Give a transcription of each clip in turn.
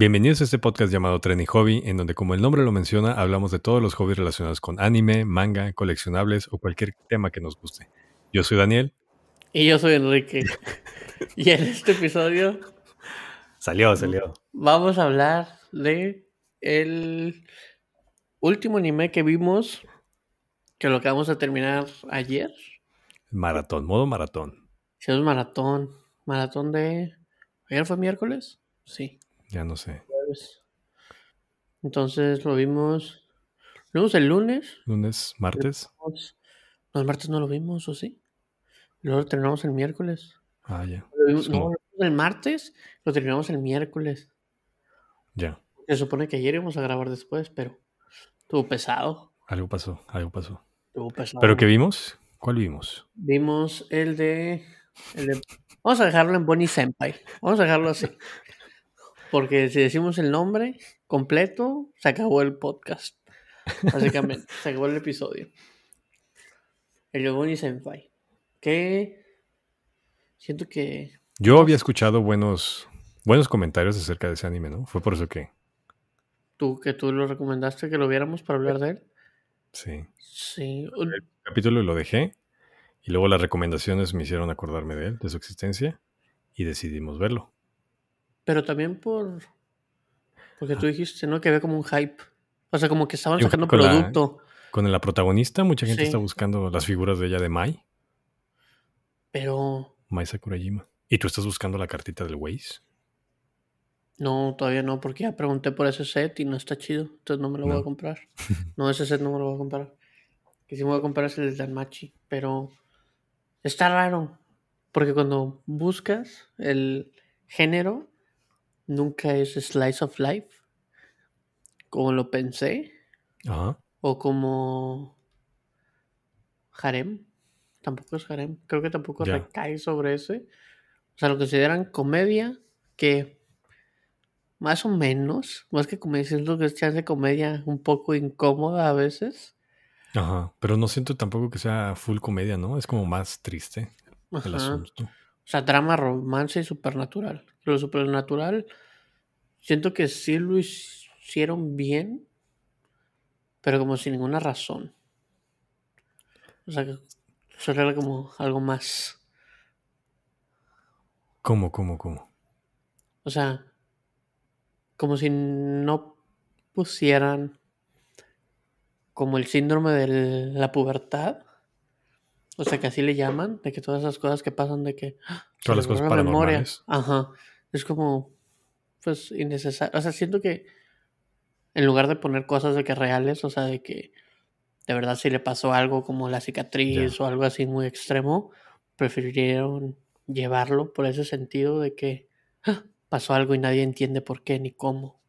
Bienvenidos a este podcast llamado Tren y Hobby, en donde como el nombre lo menciona, hablamos de todos los hobbies relacionados con anime, manga, coleccionables o cualquier tema que nos guste. Yo soy Daniel. Y yo soy Enrique. y en este episodio Salió, salió. vamos a hablar de el último anime que vimos, que lo acabamos de terminar ayer. Maratón, modo maratón. Hicimos maratón. Maratón de... ¿Ayer fue miércoles? Sí. Ya no sé. Entonces lo vimos... Lo vimos el lunes. Lunes, martes. Los los martes no lo vimos, ¿o sí? Luego lo terminamos el miércoles. Ah, ya. Lo vimos- no, lo vimos el martes, lo terminamos el miércoles. Ya. Se supone que ayer íbamos a grabar después, pero estuvo pesado. Algo pasó, algo pasó. Estuvo pesado. ¿Pero qué vimos? ¿Cuál vimos? Vimos el de, el de- Vamos a dejarlo en Bonnie Senpai. Vamos a dejarlo así. Porque si decimos el nombre completo, se acabó el podcast. Básicamente, se acabó el episodio. El Bonnie Senpai. Que siento que Yo había escuchado buenos, buenos comentarios acerca de ese anime, ¿no? Fue por eso que, tú, que tú lo recomendaste que lo viéramos para hablar de él. sí. Sí. un- capítulo lo dejé y luego las recomendaciones me hicieron acordarme de él, de su existencia y decidimos verlo. Pero también por. Porque tú dijiste, ¿no? Que había como un hype. O sea, como que estaban Yo sacando con la- producto. Con la protagonista, mucha gente Sí. está buscando las figuras de ella de Mai, Pero Mai Sakurajima. ¿Y tú estás buscando la cartita del Waze? no, todavía no, porque ya pregunté por ese set y no está chido. Entonces no me lo voy a comprar. No, ese set no me lo voy a comprar. Que sí me voy a comprar es el de Danmachi. Pero está raro. Porque cuando buscas el género, nunca es Slice of Life. Como lo pensé. Ajá. O como harem. Tampoco es harem. Creo que tampoco recae sobre ese. O sea, lo consideran comedia que más o menos, más que comedia, siento que es chance de comedia un poco incómoda a veces. Ajá. Pero no siento tampoco que sea full comedia, ¿no? Es como más triste el asunto. O sea, drama, romance y supernatural. Lo supernatural, siento que sí lo hicieron bien, pero como sin ninguna razón. O sea, que era como algo más. ¿Cómo, cómo, cómo? O sea, como si no pusieran como el síndrome de la pubertad. O sea, que así le llaman, de que todas esas cosas que pasan, de que ¡ah! Todas las cosas la memoria. paranormales. Ajá. Es como, pues, innecesario. O sea, siento que en lugar de poner cosas de que reales, o sea, de que de verdad si le pasó algo como la cicatriz o algo así muy extremo, prefirieron llevarlo por ese sentido de que ¡ah! pasó algo y nadie entiende por qué ni cómo.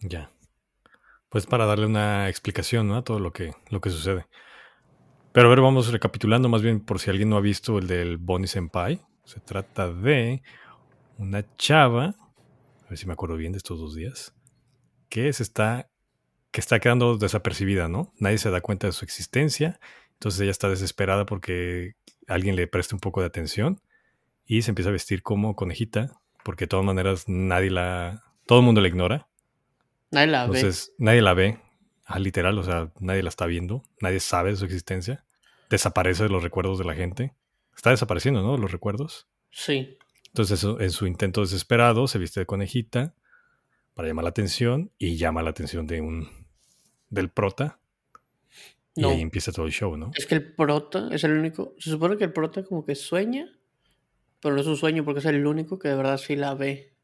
Ya. Pues para darle una explicación ¿no? a todo lo que, lo que sucede. Pero a ver, vamos recapitulando más bien por si alguien no ha visto el del Bonnie Senpai. Se trata de una chava, a ver si me acuerdo bien de estos dos días, que se está, que está quedando desapercibida, ¿no? Nadie se da cuenta de su existencia. Entonces ella está desesperada porque alguien le preste un poco de atención y se empieza a vestir como conejita, porque de todas maneras nadie la, todo el mundo la ignora. Nadie la ve. Entonces, nadie la ve, ah, literal, o sea, nadie la está viendo, nadie sabe de su existencia, desaparece de los recuerdos de la gente. Está desapareciendo, ¿no? Los recuerdos. Sí. Entonces, eso, en su intento desesperado, se viste de conejita para llamar la atención y llama la atención de un del prota. No. Y ahí empieza todo el show, ¿no? Es que el prota es el único. Se supone que el prota como que sueña, pero no es un sueño porque es el único que de verdad sí la ve.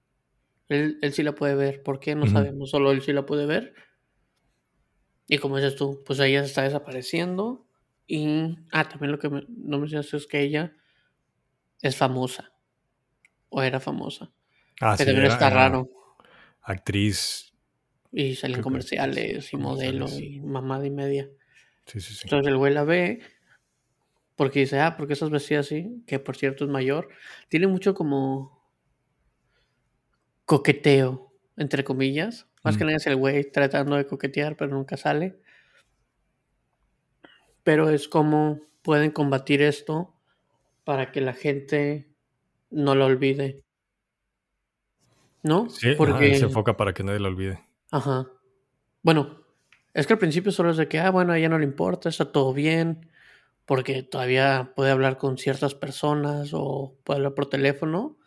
Él, él sí la puede ver. ¿Por qué? No sabemos. Solo él sí la puede ver. Y como dices tú, pues ella se está desapareciendo. Y. Ah, también lo que me- no mencionaste es que ella es famosa. O era famosa. Ah, que sí, era- está raro. Actriz. Y salen que comerciales y modelo comerciales. y mamada y media. Sí, sí, sí. Entonces el güey la ve porque dice, ah, porque estás vestida así, que por cierto es mayor. Tiene mucho como coqueteo, entre comillas. Más que Mm. nada es el güey tratando de coquetear, pero nunca sale. Pero es como pueden combatir esto para que la gente no lo olvide. ¿no? Sí, Porque, se enfoca para que nadie lo olvide. ajá. Bueno, es que al principio solo es de que, ah, bueno, a ella no le importa, está todo bien, porque todavía puede hablar con ciertas personas o puede hablar por teléfono.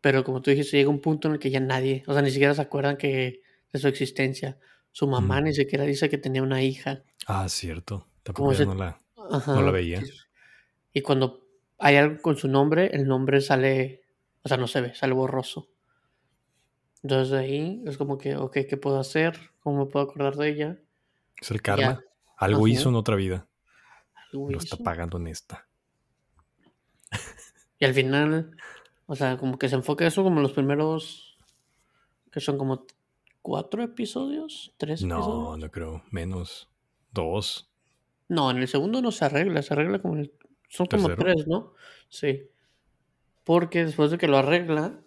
Pero como tú dijiste, llega un punto en el que ya nadie, o sea, ni siquiera se acuerdan que de su existencia. Su mamá Mm. ni siquiera dice que tenía una hija. Ah, cierto. Tampoco no la, no la veía. Y cuando hay algo con su nombre, el nombre sale, o sea, no se ve, sale borroso. Entonces de ahí es como que, ok, ¿qué puedo hacer? ¿Cómo me puedo acordar de ella? Es el karma. Ya. Algo Ajá. hizo en otra vida. Algo Lo está pagando en esta. Y al final, o sea, como que se enfoca eso como los primeros, que son como cuatro episodios, tres No, episodios. no creo. Menos. Dos. No, en el segundo no se arregla, se arregla como en el... Son como ¿Tercero? tres, ¿no? Sí. Porque después de que lo arregla...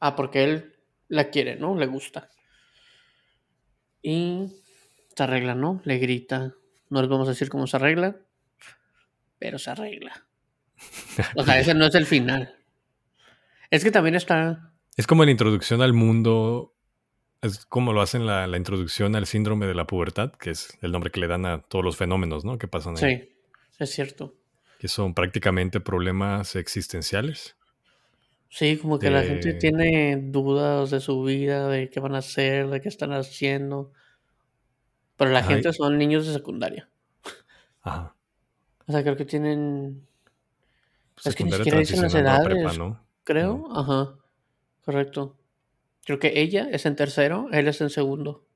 Ah, porque él la quiere, ¿no? Le gusta. Y se arregla, ¿no? Le grita. No les vamos a decir cómo se arregla, pero se arregla. O sea, ese no es el final. Es que también está... Es como la introducción al mundo. Es como lo hacen la, la introducción al síndrome de la pubertad, que es el nombre que le dan a todos los fenómenos, ¿no? Que pasan ahí. Sí, es cierto. Que son prácticamente problemas existenciales. Sí, como que la gente tiene dudas de su vida, de qué van a hacer, de qué están haciendo. Pero la Ajá, gente son niños de secundaria. Ajá. O sea, creo que tienen, Es que ni siquiera dicen las prepa, edades. ¿no? creo. Ajá, correcto. Creo que ella es en tercero, él es en segundo.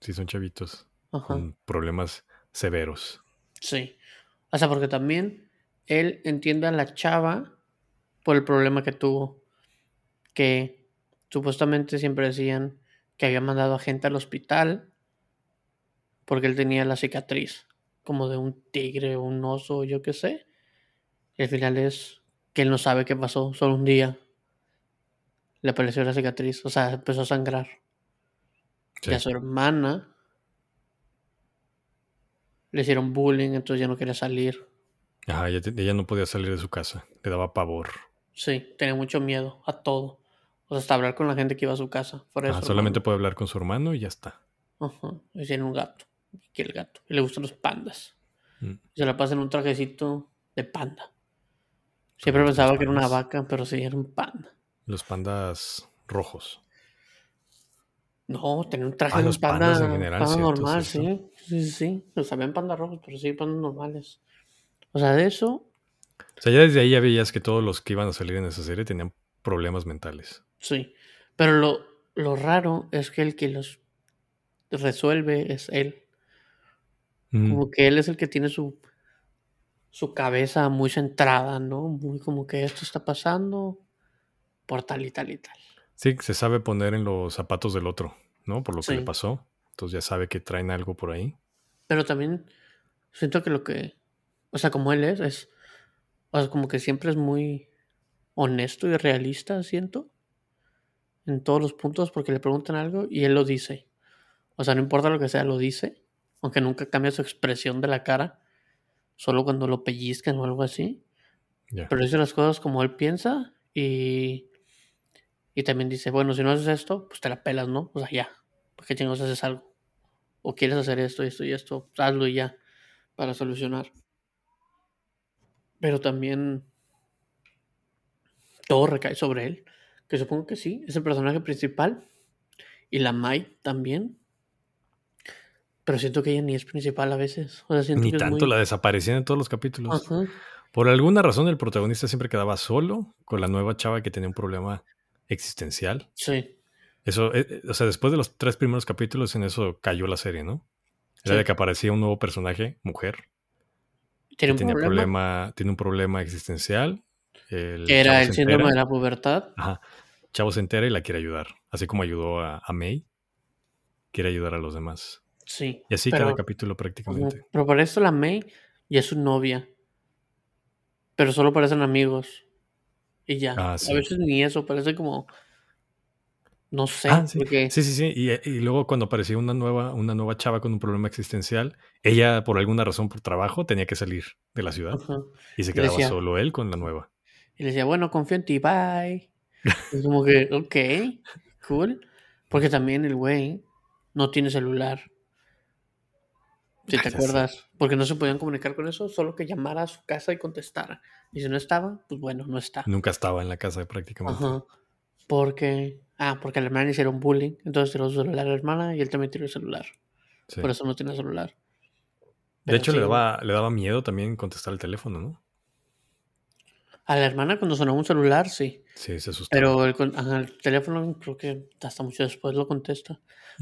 Sí, son chavitos Ajá, con problemas severos. sí. O sea, porque también él entiende a la chava por el problema que tuvo. Que supuestamente siempre decían que había mandado a gente al hospital porque él tenía la cicatriz, como de un tigre o un oso, yo qué sé. Y al final es que él no sabe qué pasó, solo un día le apareció la cicatriz, o sea, empezó a sangrar. Sí. Y a su hermana le hicieron bullying, entonces ya no quería salir. Ajá, ella, no podía salir de su casa. Le daba pavor. Sí, tenía mucho miedo a todo. O sea, hasta hablar con la gente que iba a su casa. Fuera Ajá, solamente hermano. puede hablar con su hermano y ya está. Ajá. Y tiene un gato. Quiere el gato. Y le gustan los pandas. Mm. Y se la pasa en un trajecito de panda. Siempre pensaba que era una vaca, pero sí, era un panda. Los pandas rojos. No, tenía un traje Ah, de los panda, pandas en general, panda cierto, normal, cierto. sí. Sí, sí, sí. O sea, ven pandas rojos, pero sí, pandas normales. O sea, de eso, O sea, ya desde ahí ya veías que todos los que iban a salir en esa serie tenían problemas mentales. sí. Pero lo, lo raro es que el que los resuelve es él. Mm, Como que él es el que tiene su, su cabeza muy centrada, ¿no? Muy como que esto está pasando por tal y tal y tal. Sí, se sabe poner en los zapatos del otro, ¿no? Por lo que le pasó. Entonces ya sabe que traen algo por ahí. Pero también siento que lo que, o sea, como él es, es, o sea, como que siempre es muy honesto y realista, siento, en todos los puntos, porque le preguntan algo y él lo dice. O sea, no importa lo que sea, lo dice, aunque nunca cambia su expresión de la cara, solo cuando lo pellizcan o algo así. Ya. Pero dice las cosas como él piensa y, y también dice, bueno, si no haces esto, pues te la pelas, ¿no? O sea, ya, ¿por qué chingados haces algo? O quieres hacer esto, esto y esto, hazlo y ya, para solucionar. Pero también todo recae sobre él, que supongo que sí, es el personaje principal. Y la Mai también. Pero siento que ella ni es principal a veces. O sea, siento Ni que tanto, muy... la desaparecían en todos los capítulos. Ajá. Por alguna razón, el protagonista siempre quedaba solo con la nueva chava que tenía un problema existencial. Sí, Eso, eh, eh, o sea, después de los tres primeros capítulos, en eso cayó la serie, ¿no? Era Sí. de que aparecía un nuevo personaje, mujer, tiene un problema. problema, tiene un problema existencial. El era el síndrome entera, de la pubertad. Ajá. Chavo se entera y la quiere ayudar. Así como ayudó a, a May, quiere ayudar a los demás. Sí. Y así pero, cada capítulo prácticamente. pero para esto la May ya es su novia. Pero solo parecen amigos. Y ya. Ah, A veces ni eso, parece como. No sé, Ah, sí. porque. Sí, sí, sí. Y, y luego cuando apareció una nueva, una nueva chava con un problema existencial, ella, por alguna razón, por trabajo, tenía que salir de la ciudad. Y se quedaba decía- solo él con la nueva. Y le decía, bueno, confío en ti, bye. Es como que, ok, cool. Porque también el güey no tiene celular. Si te acuerdas, porque no se podían comunicar con eso, solo que llamara a su casa y contestara. Y si no estaba, pues bueno, no está. Nunca estaba en la casa prácticamente. Ajá. Porque, ah, porque a la hermana le hicieron bullying, entonces tiró su celular a la hermana y él también tiró el celular. Sí. Por eso no tiene celular. De Pero hecho, sí, le, daba, le daba miedo también contestar el teléfono, ¿no? A la hermana cuando sonaba un celular, sí. Sí, se asustaba. Pero el, con- ajá, el teléfono creo que hasta mucho después lo contesta.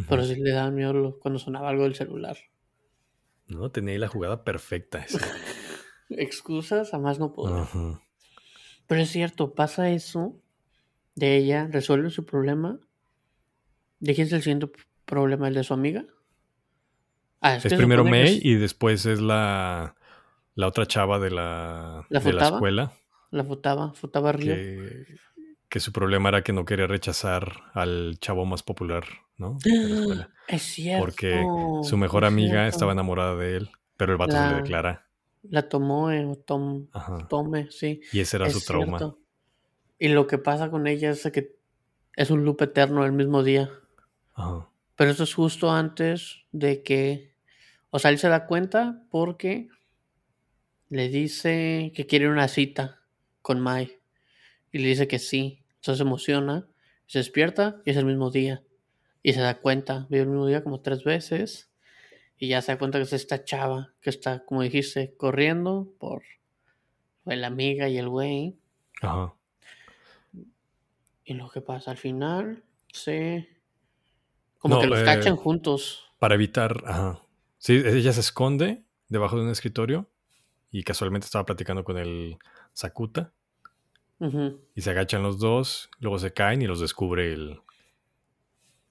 Pero sí le daba miedo lo- cuando sonaba algo del celular. No, tenía ahí la jugada perfecta. esa. Excusas, a más no poder. Ajá. Pero es cierto, pasa eso de ella, resuelve su problema. ¿De quién es el siguiente problema? ¿El de su amiga? Ah, Es que primero May es- y después es la, la otra chava de la, ¿La de la escuela. La Futaba, Futaba Río. Que, que su problema era que no quería rechazar al chavo más popular, ¿no? De la escuela. Es cierto. Porque su mejor es amiga cierto. estaba enamorada de él, pero el vato se La- le declara. La tomó, eh, o tom, Ajá. tome, sí. Y ese era es su trauma. cierto. Y lo que pasa con ella es que es un loop eterno el mismo día. Ajá. Pero eso es justo antes de que. O sea, él se da cuenta porque le dice que quiere una cita con Mai. Y le dice que sí. Entonces se emociona, se despierta y es el mismo día. Y se da cuenta, vive el mismo día como tres veces. Y ya se da cuenta que es esta chava que está, como dijiste, corriendo por la amiga y el güey. Ajá. Y lo que pasa al final, se. Como No, que los eh, cachan juntos. Para evitar. Ajá. Sí, ella se esconde debajo de un escritorio y casualmente estaba platicando con el Sakuta Y se agachan los dos, luego se caen y los descubre el.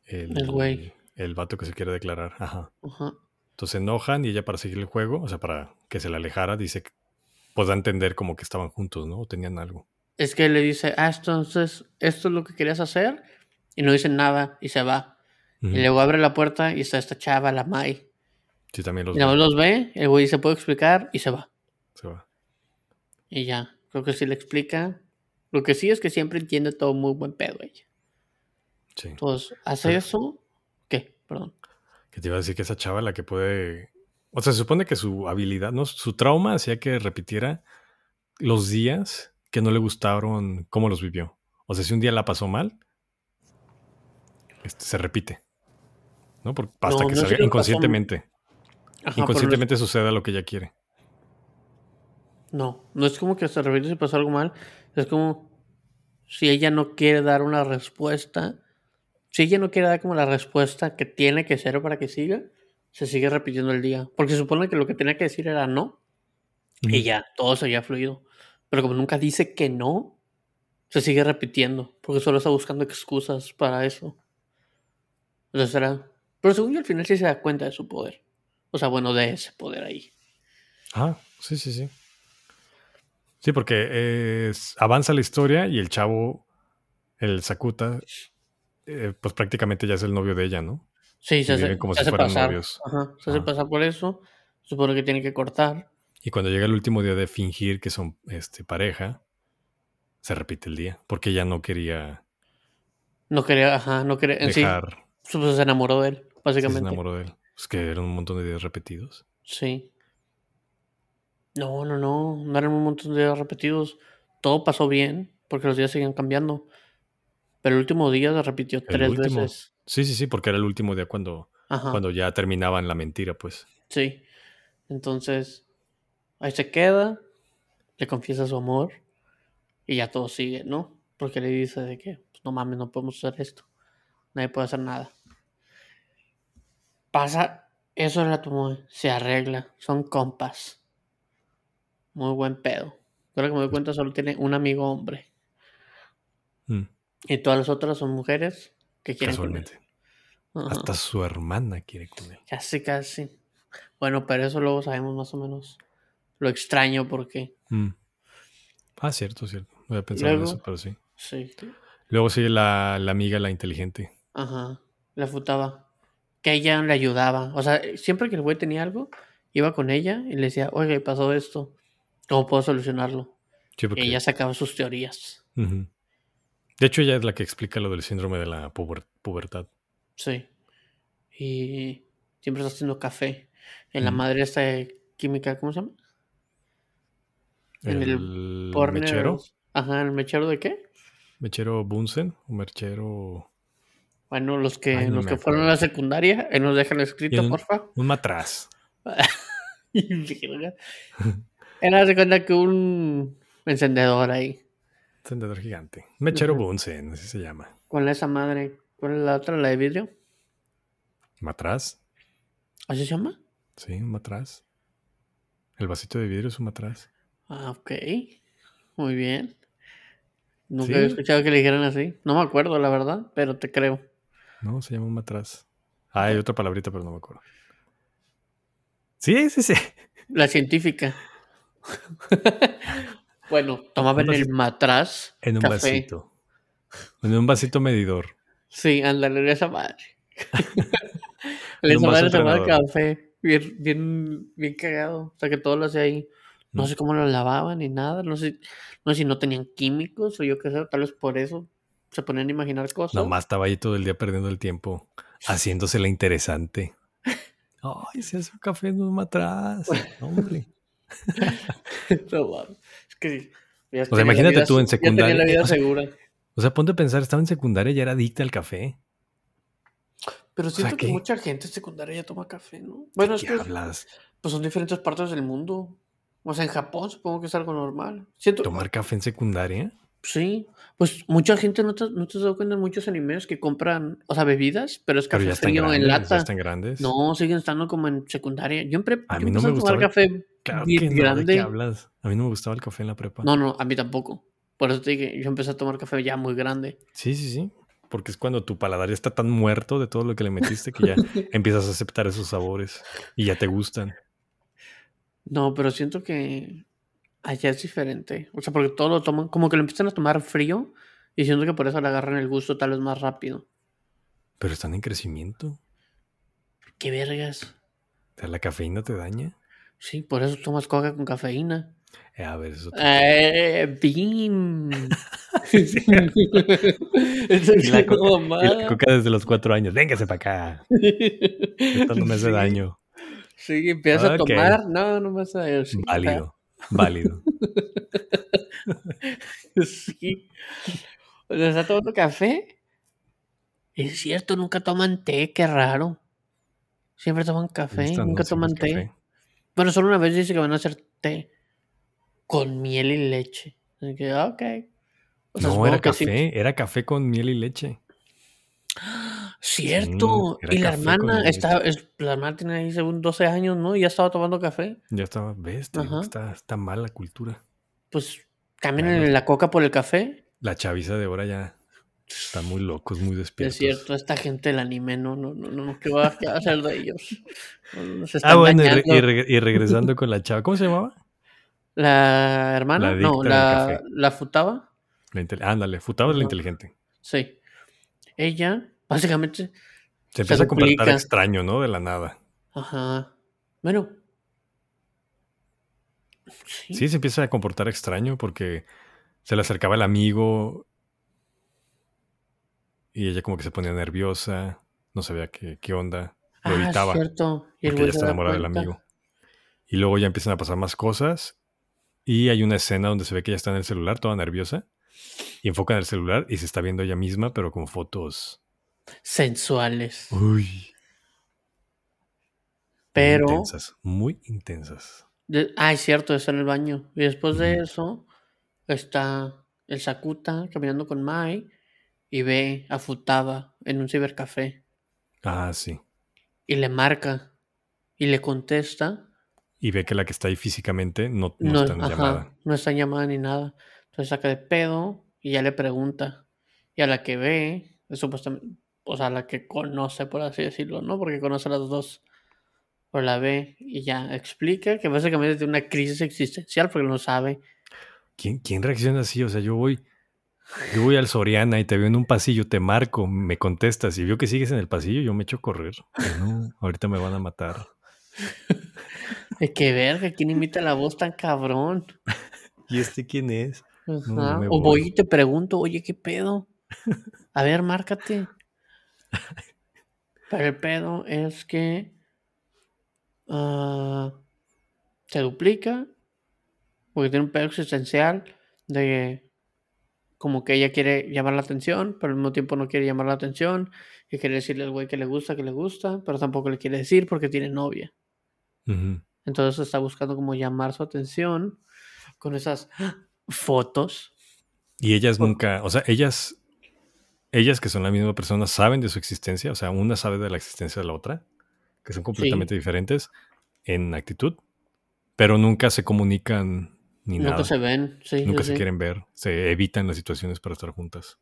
El, El güey. el vato que se quiere declarar. Ajá. Entonces se enojan y ella para seguir el juego, o sea, para que se le alejara, dice que pues da a entender como que estaban juntos, ¿no? O tenían algo. Es que le dice, ah, entonces, esto es lo que querías hacer. Y no dice nada y se va. Y luego abre la puerta y está esta chava, la Mai. Sí, también los Y ve, los ve, el güey se puede explicar y se va. se va. Y ya, creo que sí le explica. Lo que sí es que siempre entiende todo muy buen pedo ella. Sí. Entonces, hace Pero- eso. ¿Qué? Perdón. Que te iba a decir que esa chava la que puede. O sea, se supone que su habilidad, ¿no? Su trauma hacía que repitiera los días que no le gustaron cómo los vivió. O sea, si un día la pasó mal, este, se repite. ¿No? Porque hasta No, que no salga inconscientemente. Ajá, inconscientemente suceda lo que ella quiere. No, no es como que se repite si pasó algo mal. Es como si ella no quiere dar una respuesta. Si ella no quiere dar como la respuesta que tiene que ser para que siga, se sigue repitiendo el día. Porque se supone que lo que tenía que decir era no. Y ya, todo seguía fluido. Pero como nunca dice que no, se sigue repitiendo. Porque solo está buscando excusas para eso. Entonces era. Pero según yo al final sí se da cuenta de su poder. O sea, bueno, de ese poder ahí. Ah, sí, sí, sí. Sí, porque es- avanza la historia y el chavo, el Sakuta, eh, pues prácticamente ya es el novio de ella, ¿no? Sí, se hace, viven como se si hace fueran pasar. novios. Ajá, se hace pasar por eso. Supone que tiene que cortar. Y cuando llega el último día de fingir que son este, pareja, se repite el día, porque ella no quería No quería, ajá, no quería. En sí, dejar, pues, se enamoró de él, sí, se básicamente. enamoró de él. Es que eran un montón de días repetidos. Sí. No, no, no. No eran un montón de días repetidos. Todo pasó bien, porque los días seguían cambiando. Pero el último día se repitió tres último. veces. Sí, sí, sí, porque era el último día cuando, Ajá. cuando ya terminaban la mentira, pues. Sí. Entonces, ahí se queda, le confiesa su amor y ya todo sigue, ¿no? Porque le dice de que, pues, no mames, no podemos hacer esto. Nadie puede hacer nada. Pasa, eso es la Tomoe, se arregla, son compas. Muy buen pedo. Creo que me doy cuenta, solo tiene un amigo hombre. Mm, Y todas las otras son mujeres que quieren casualmente. Ajá. Hasta su hermana quiere él. Casi, casi. Bueno, pero eso luego sabemos más o menos lo extraño porque Mm. Ah, cierto, cierto. No había pensado en Luego- eso, pero sí. sí. Luego sigue la, la amiga, la inteligente. Ajá. La futaba. Que ella le ayudaba. O sea, siempre que el güey tenía algo, iba con ella y le decía, oye, pasó esto. ¿Cómo puedo solucionarlo? Sí, porque- Y ella sacaba sus teorías. De hecho, ella es la que explica lo del síndrome de la puber- pubertad. Sí. Y siempre está haciendo café. En la madre esta de química, ¿cómo se llama? En el El Porner- mechero, Ajá, ¿el mechero de qué? mechero Bunsen, o mechero... Bueno, los que, Ay, no los que fueron a la secundaria, eh, nos dejan escrito, un- porfa. Un matraz. Era de cuenta que un encendedor ahí. Encendedor gigante. Mechero Ujú. Bunsen, así se llama. ¿Cuál es esa madre? ¿Cuál es la otra? ¿La de vidrio? Matraz. ¿Así se llama? Sí, un matraz. El vasito de vidrio es un matraz. Ah, ok. Muy bien. Nunca Sí. había escuchado que le dijeran así. No me acuerdo, la verdad, pero te creo. No, se llama un matraz. Ah, hay otra palabrita, pero no me acuerdo. Sí, sí, sí. La científica. bueno, tomaban el matraz. En un café. vasito. En un vasito medidor. Sí, ándale, esa madre. En esa un vaso madre tomaba café. Bien, bien, bien cagado. O sea que todo lo hacía ahí. No Mm. sé cómo lo lavaban ni nada. No sé, no sé si no tenían químicos o yo qué sé. Tal vez por eso se ponían a imaginar cosas. Nomás estaba ahí todo el día perdiendo el tiempo, haciéndosela interesante. Ay, se hace un café en un matraz. Hombre. No mames. Es que ya O sea, imagínate vida tú en se- Ya tenía la secundaria, vida o sea, segura. O sea, ponte a pensar, estaba en secundaria y era adicta al café. Pero sea, siento que mucha gente en secundaria ya toma café, ¿no? Bueno, es ¿Qué que hablas? pues son diferentes partes del mundo. O sea, en Japón supongo que es algo normal. Siento, ¿Tomar café en secundaria? Sí, pues mucha gente no te, no te has dado cuenta en muchos animes que compran, o sea, bebidas, pero es Pero café frío grandes. en lata. están grandes. No, siguen estando como en secundaria. Yo en prepa A mí no me gustaba café Claro que no, ¿de grande. qué hablas? A mí no me gustaba el café en la prepa. No, no, a mí tampoco. Por eso te dije, yo empecé a tomar café ya muy grande. Sí, sí, sí. Porque es cuando tu paladar ya está tan muerto de todo lo que le metiste que ya empiezas a aceptar esos sabores y ya te gustan. No, pero siento que allá es diferente. O sea, porque todo lo toman, como que lo empiezan a tomar frío y siento que por eso le agarran el gusto tal vez más rápido. Pero están en crecimiento. ¿Qué vergas? O sea, la cafeína te daña. Sí, por eso tomas coca con cafeína. Eh, a ver, eso. Eh, Bean. Y la, coca, y la coca desde los cuatro años. Véngase para acá. Esto no me hace Sí, daño. Sí, empiezas a tomar. No, no me hace daño. Sí, Válido. Válido. Sí. O sea, está tomando café. Es cierto, nunca toman té, qué raro. Siempre toman café, nunca toman té. café. Bueno, solo una vez dice que van a hacer té con miel y leche. Así que, ok. O sea, No, era sí. café. Era café con miel y leche. Cierto. y la hermana leche. está, es- la hermana tiene ahí según 12 años, ¿no? Y ya estaba tomando café. Ya estaba. ¿Ves? Está, está mal la cultura. Pues cambian no- la coca por el café. La chaviza de ahora ya están muy locos, muy despiertos. Es cierto, esta gente del anime, no, no, no, no, ¿qué va, a hacer de ellos? Ah, están bueno, y, re- y re- y regresando con la chava. ¿Cómo se llamaba? La hermana, La no, la, la futaba, La Ándale, Futaba es la inteligente. sí. Ella, básicamente, Se empieza a comportar extraño, ¿no? De la nada. ajá. Bueno. Sí. Sí, se empieza a comportar extraño porque se le acercaba el amigo y ella como que se ponía nerviosa, no sabía qué, qué onda, lo ah, evitaba cierto. Y porque ella está da enamorada del amigo. Y luego ya empiezan a pasar más cosas y hay una escena donde se ve que ella está en el celular, toda nerviosa, y enfoca en el celular y se está viendo ella misma, pero con fotos. Sensuales. Uy. Pero- Muy intensas, muy intensas. De- ah, es cierto, está en el baño. Y después de eso, está el Sakuta caminando con Mai y ve a Futaba en un cibercafé. Ah, sí. Y le marca. Y le contesta. Y ve que la que está ahí físicamente no, no No, está en ajá, llamada. no está en llamada ni nada. Entonces saca de pedo y ya le pregunta. Y a la que ve, es supuestamente, o sea, a la que conoce, por así decirlo, ¿no? Porque conoce a las dos. Pero la ve y ya explica que básicamente tiene una crisis existencial porque no sabe. ¿Quién, ¿Quién reacciona así? O sea, yo voy, yo voy al Soriana y te veo en un pasillo, te marco, me contestas y veo que sigues en el pasillo, yo me echo a correr. No, ahorita me van a matar. De que verga, ¿quién imita la voz tan cabrón? ¿Y este quién es? No, o voy voy. y te pregunto, oye, ¿qué pedo? A ver, márcate. Pero el pedo es que ah, se duplica porque tiene un pedo existencial de como que ella quiere llamar la atención, pero al mismo tiempo no quiere llamar la atención, y quiere decirle al güey que le gusta, que le gusta, pero tampoco le quiere decir porque tiene novia. Entonces está buscando como llamar su atención con esas fotos. Y ellas nunca, o sea, ellas, ellas que son la misma persona, saben de su existencia, o sea, una sabe de la existencia de la otra, que son completamente diferentes en actitud, pero nunca se comunican ni Nunca nada. se ven, sí, Nunca sí, se sí, quieren ver, se evitan las situaciones para estar juntas.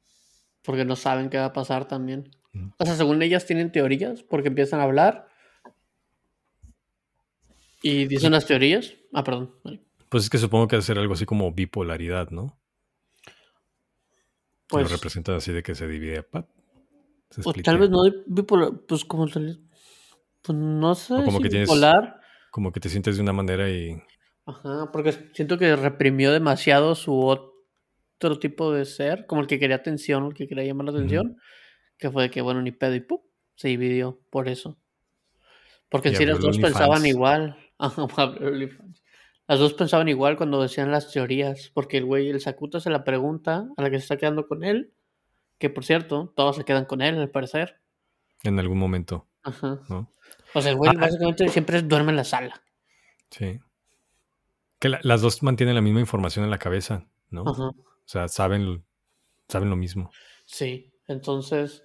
porque no saben qué va a pasar también. O sea, según ellas tienen teorías porque empiezan a hablar y dicen las teorías. Ah, perdón. Pues es que supongo que ser algo así como bipolaridad, ¿no? Lo Pues, representan así de que se divide, ¡pap! se o tal vez no bipolar, pues como tal- pues no sé O como si que tienes- bipolar. Como que te sientes de una manera y Ajá, porque siento que reprimió demasiado su otro tipo de ser, como el que quería atención, el que quería llamar la atención, que fue de que, bueno, ni pedo y ¡pum! se dividió por eso. Porque Y abrió el dos pensaban igual. Ajá. Las dos pensaban igual cuando decían las teorías, porque el güey, el Sakuta se la pregunta a la que se está quedando con él, que por cierto, todos se quedan con él, al parecer. en algún momento, Ajá. ¿no? O sea, el güey Ah, básicamente siempre duerme en la sala. Sí. Que la- las dos mantienen la misma información en la cabeza, ¿no? Ajá. O sea, saben, saben lo mismo. Sí, entonces,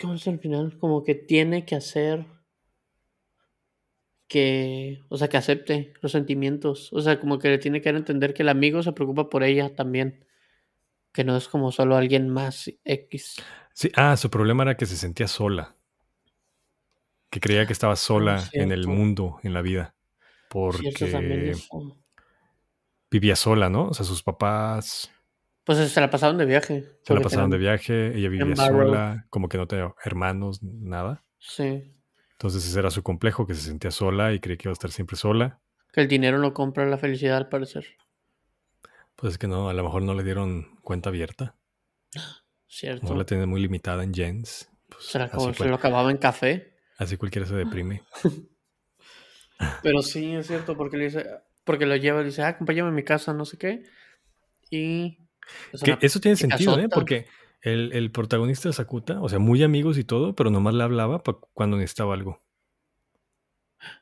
¿cómo es al final? Como que tiene que hacer que, o sea, que acepte los sentimientos. O sea, como que le tiene que entender que el amigo se preocupa por ella también. Que no es como solo alguien más X. Sí, ah, su problema era que se sentía sola. Que creía que estaba sola en el mundo, en la vida. Porque vivía sola, ¿no? O sea, sus papás Pues se la pasaron de viaje. se la pasaban de viaje, ella vivía sola, como que no tenía hermanos, nada. Sí. Entonces ese era su complejo, que se sentía sola y creía que iba a estar siempre sola. Que el dinero no compra la felicidad, al parecer. Pues es que no, a lo mejor no le dieron cuenta abierta. Cierto. No la tienen muy limitada en yens. Pues se, la así, acabó- se lo acababa en café. así cualquiera se deprime. Pero sí, es cierto, porque le dice, porque lo lleva y dice, ah, acompáñame a mi casa, no sé qué. Y. es Que eso tiene sentido, ¿eh? Porque el, el protagonista de Sakuta, o sea, muy amigos y todo, pero nomás le hablaba cuando necesitaba algo.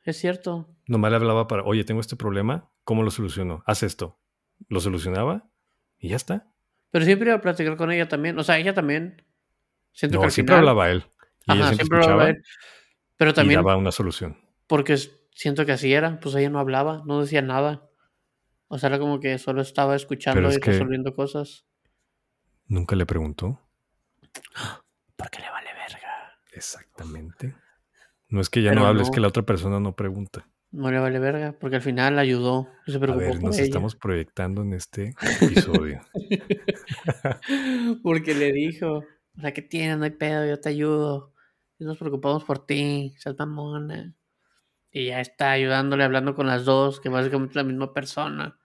Es cierto. Nomás le hablaba para, oye, tengo este problema, ¿cómo lo soluciono? Haz esto. Lo solucionaba y ya está. Pero siempre iba a platicar con ella también. O sea, ella también. Siento No, siempre final- hablaba él. Y ella Ajá, siempre, siempre hablaba él. Pero y también daba una solución. porque siento que así era. Pues ella no hablaba, no decía nada. O sea, era como que solo estaba escuchando es y que- resolviendo cosas. Nunca le preguntó. Porque le vale verga. Exactamente. No es que ya Pero no hable, es no. que la otra persona no pregunta. No le vale verga. Porque al final la ayudó. Se A preocupó ver, por nos ella. estamos proyectando en este episodio. Porque le dijo, o sea, ¿qué tienes? No hay pedo, yo te ayudo. Y nos preocupamos por ti, seas mamona. Y ya está ayudándole, hablando con las dos, que básicamente es la misma persona.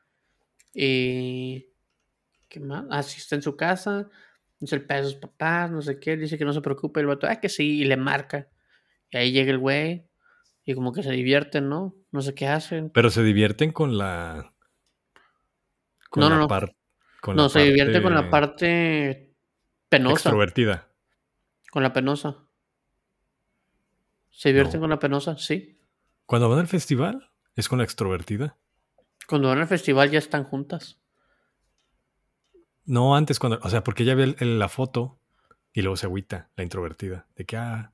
Y... ¿Qué más? Ah, sí, está en su casa. Dice el pedo de sus papás, no sé qué. Dice que no se preocupe. El vato, ah, que sí, y le marca. Y ahí llega el güey. Y como que se divierten, ¿no? No sé qué hacen. Pero se divierten con la. Con No, la no, no. con No, la se divierte con la parte parte penosa. extrovertida. Con la penosa. ¿Se divierten No. con la penosa? Sí. Cuando van al festival, es con la extrovertida. Cuando van al festival ya están juntas. No antes, cuando. O sea, porque ella ve el- el- la foto y luego se agüita, la introvertida. De que, ah,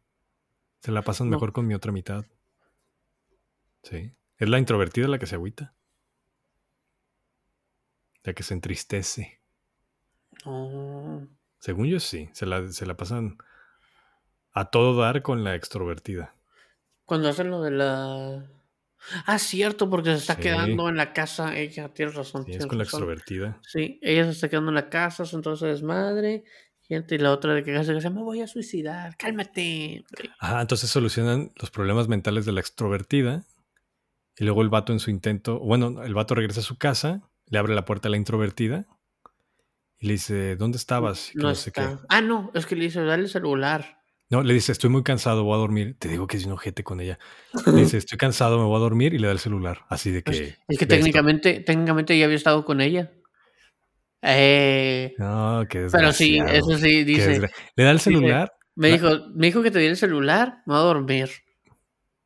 se la pasan No. mejor con mi otra mitad. Sí. Es la introvertida la que se agüita. La que se entristece. No. Según yo, sí. Se la, se la pasan a todo dar con la extrovertida. Cuando hacen lo de la. Ah, cierto, porque se está Sí. quedando en la casa. Ella, tienes razón. Sí, es tienes con la extrovertida. Sí, ella se está quedando en la casa, se entonces desmadre. Gente, y la otra de que dice, me voy a suicidar, cálmate. Ajá, entonces solucionan los problemas mentales de la extrovertida. Y luego el vato en su intento, bueno, el vato regresa a su casa, le abre la puerta a la introvertida. Y le dice, ¿dónde estabas? Y que No no sé qué. está. Ah, no, es que le dice, dale el celular. No, le dice, estoy muy cansado, voy a dormir. Te digo que es un ojete con ella. Le dice, estoy cansado, me voy a dormir y le da el celular. Así de Pues, que. es que técnicamente, técnicamente ya había estado con ella. Eh, No, qué pero sí, eso sí, dice. Le da el celular. Me dijo, me dijo que te diera el celular, me voy a dormir.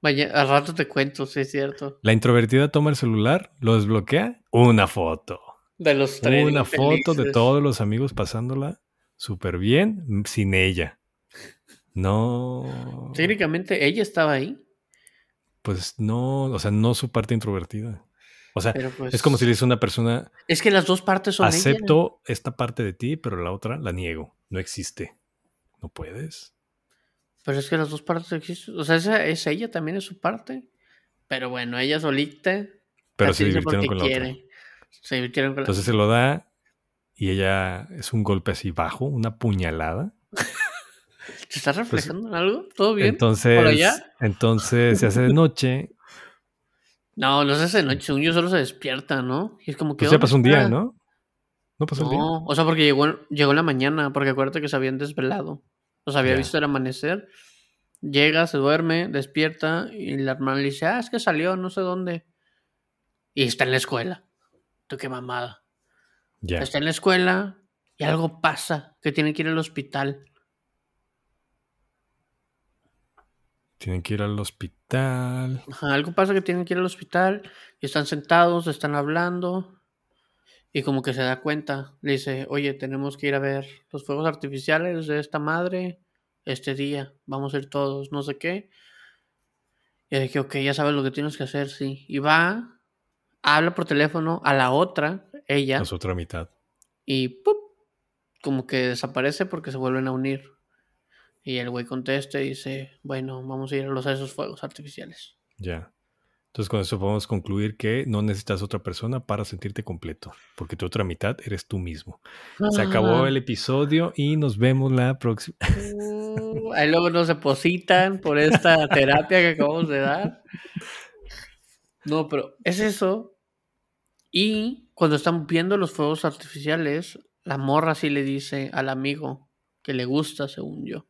Al rato te cuento, sí es cierto. La introvertida toma el celular, lo desbloquea, una foto. De los tres. Una foto de todos los amigos pasándola súper bien mm, sin ella. No. Técnicamente ella estaba ahí, Pues no, o sea, no su parte introvertida. O sea, pues. es como si le dice una persona, Es que las dos partes son ella. acepto esta parte de ti, pero la otra la niego. No existe. No puedes. Pero es que las dos partes existen. O sea, esa es ella, también es su parte. Pero bueno, ella solita. Pero se divirtieron con la otra. quiere. Se divirtieron con la Entonces se lo da y ella es un golpe así bajo, una puñalada. ¿Se está reflejando en algo? ¿Todo bien? ¿Por Entonces, allá? entonces se hace de noche. No, no sé, ese noche, según yo solo se despierta, ¿no? Y es como que. Pues ya pasó un día. ¿no? No pasó el día. No, o sea, porque llegó, llegó en la mañana, porque acuérdate que se habían desvelado. O sea, había visto el amanecer. Llega, se duerme, despierta y la hermana le dice, ah, es que salió, no sé dónde. Y está en la escuela. Tú qué mamada. Ya. Está en la escuela y algo pasa, que tiene que ir al hospital. Tienen que ir al hospital. Ajá, algo pasa que tienen que ir al hospital y están sentados, están hablando y como que se da cuenta, le dice, oye, tenemos que ir a ver los fuegos artificiales de esta madre este día, vamos a ir todos, no sé qué. Y dije, ok, ya sabes lo que tienes que hacer, sí. Y va, habla por teléfono a la otra, ella, La otra mitad. y ¡pup! como que desaparece porque se vuelven a unir. Y el güey contesta y dice, bueno, vamos a ir a los esos fuegos artificiales. Ya. Entonces con eso podemos concluir que no necesitas otra persona para sentirte completo, porque tu otra mitad eres tú mismo. Se acabó el episodio y nos vemos la próxima. Uh, Ahí luego nos depositan por esta terapia que acabamos de dar. No, pero es eso. Y cuando están viendo los fuegos artificiales, la morra sí le dice al amigo que le gusta, según yo.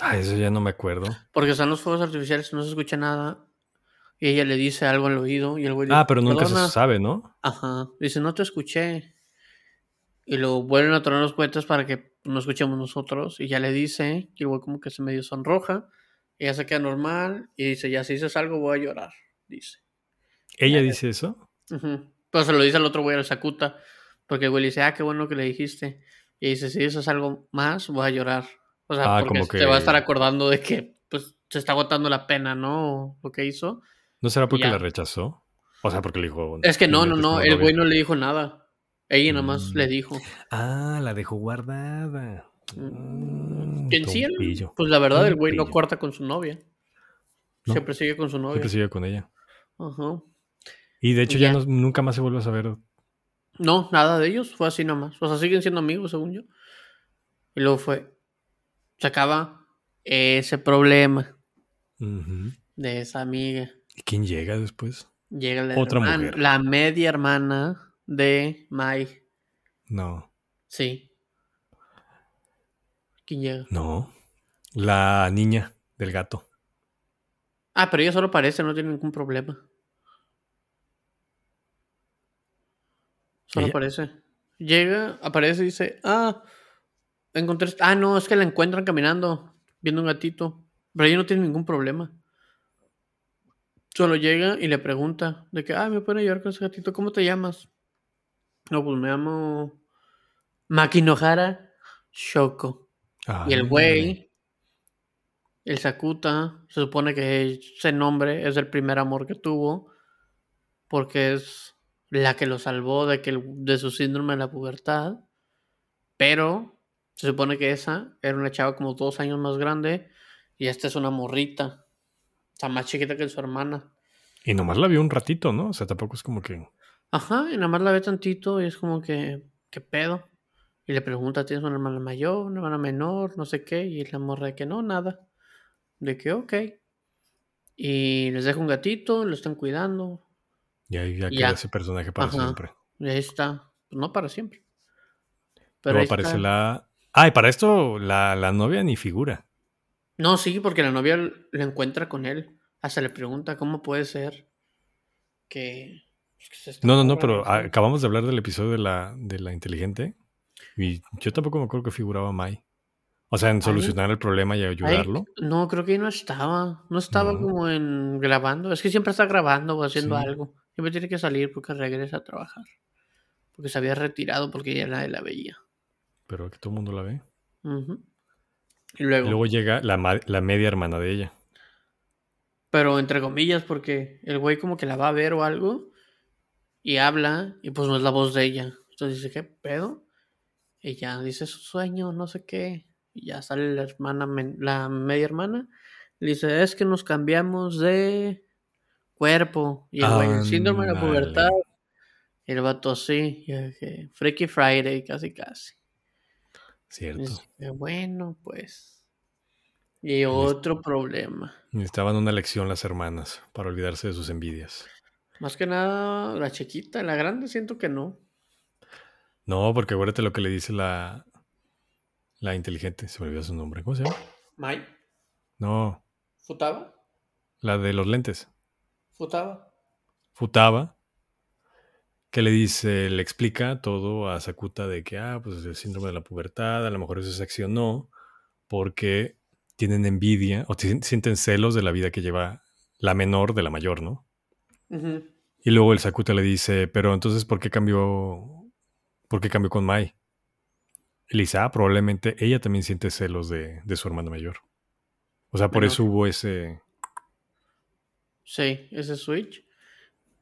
Ah, eso ya no me acuerdo. Porque están los fuegos artificiales, no se escucha nada. Y ella le dice algo al oído y el güey Ah, dice, pero nunca se sabe, ¿no? Ajá. Dice, no te escuché. Y lo vuelven a tronar los puentes para que no escuchemos nosotros. Y ya le dice, y el güey como que se medio sonroja. Y ya se queda normal. Y dice, ya si dices algo voy a llorar. Dice. Ella Ya. dice eso. Ujú. Pero se lo dice al otro güey, al Sakuta. Porque el güey le dice, ah, qué bueno que le dijiste. Y dice, si dices algo más, voy a llorar. O sea, Ah, porque como se va a estar acordando de que pues se está agotando la pena, ¿no? Lo que hizo. ¿No será porque la rechazó? O sea, porque le dijo. Es que no, no, "Inventes no. El novia". güey no le dijo nada. Ella nada más Mm. le dijo. Ah, la dejó guardada. Mm, Mm, en sí, pues la verdad, el güey no corta con su novia. No. Siempre sigue con su novia. Siempre sigue con ella. Ajá. Y de hecho Ya. ya, no- nunca más se vuelve a saber. No, nada de ellos. Fue así nomás. O sea, siguen siendo amigos, según yo. Y luego fue. Se acaba ese problema de esa amiga. ¿Y quién llega después? Llega la, Otra hermana- mujer. la media hermana de Mai. No, Sí. ¿Quién llega? no. La niña del gato. Ah, pero ella solo aparece, no tiene ningún problema. Solo ¿Ella? aparece. Llega, aparece y dice, ah, encontré... Ah, no, es que la encuentran caminando, viendo un gatito. Pero ella no tiene ningún problema. Solo llega y le pregunta de que, ah, me pueden ayudar con ese gatito, ¿cómo te llamas? No, pues me llamo Makinohara Shoko. Y el Ah, güey, el Sakuta, se supone que ese nombre es el primer amor que tuvo, porque es la que lo salvó de, que de su síndrome de la pubertad. Pero se supone que esa era una chava como dos años más grande y esta es una morrita, o sea, más chiquita que su hermana. Y nomás la vio un ratito, ¿no? O sea, tampoco es como que. Ajá, y nada más la ve tantito y es como que, ¿qué pedo? Y le pregunta, ¿tienes una hermana mayor, una hermana menor, no sé qué? Y la morra de que no, nada. De que, ok. Y les deja un gatito, lo están cuidando. Y ahí ya Ya. queda ese personaje para Ajá. siempre. Y ahí está. No para siempre. Pero Luego aparece está. la... Ah, y para esto la, la novia ni figura. No, sí, porque la novia lo encuentra con él. Hasta le pregunta cómo puede ser que... pues, que se No, no, no, pero acabamos de hablar del episodio de la, de la inteligente. Y yo tampoco me acuerdo que figuraba Mai. O sea, en solucionar el problema y ayudarlo. no, creo que no estaba. No estaba No. como en grabando. Es que siempre está grabando o haciendo Sí. algo. Siempre tiene que salir porque regresa a trabajar. Porque se había retirado porque ya nadie la veía. Pero que todo el mundo la ve. Y Y luego, luego llega la, la media hermana de ella. pero entre comillas, porque el güey como que la va a ver o algo y habla y pues no es la voz de ella. Entonces dice, ¿qué pedo? Y ya dice su sueño, no sé qué. Y ya sale la hermana, la media hermana. Le dice, es que nos cambiamos de cuerpo. Y el güey, el síndrome de la pubertad. Y el vato así. Y dije, Freaky Friday, casi casi. Cierto. dije, bueno, pues. Y otro problema. Necesitaban una lección las hermanas para olvidarse de sus envidias. Más que nada, la chiquita, la grande siento que no. No, porque acuérdate lo que le dice la, la inteligente. Se me olvidó su nombre. ¿Cómo se llama? Mai, No, Futaba, la de los lentes. Futaba. Futaba. Que le dice, le explica todo a Sakuta de que, ah, pues el síndrome de la pubertad, a lo mejor eso se accionó porque tienen envidia o sienten celos de la vida que lleva la menor de la mayor, ¿no? Y luego el Sakuta le dice, pero entonces, ¿por qué cambió, por qué cambió con Mai? Y le dice, ah, probablemente ella también siente celos de, de su hermano mayor. O sea, por Menor. eso hubo ese... Sí, ese switch.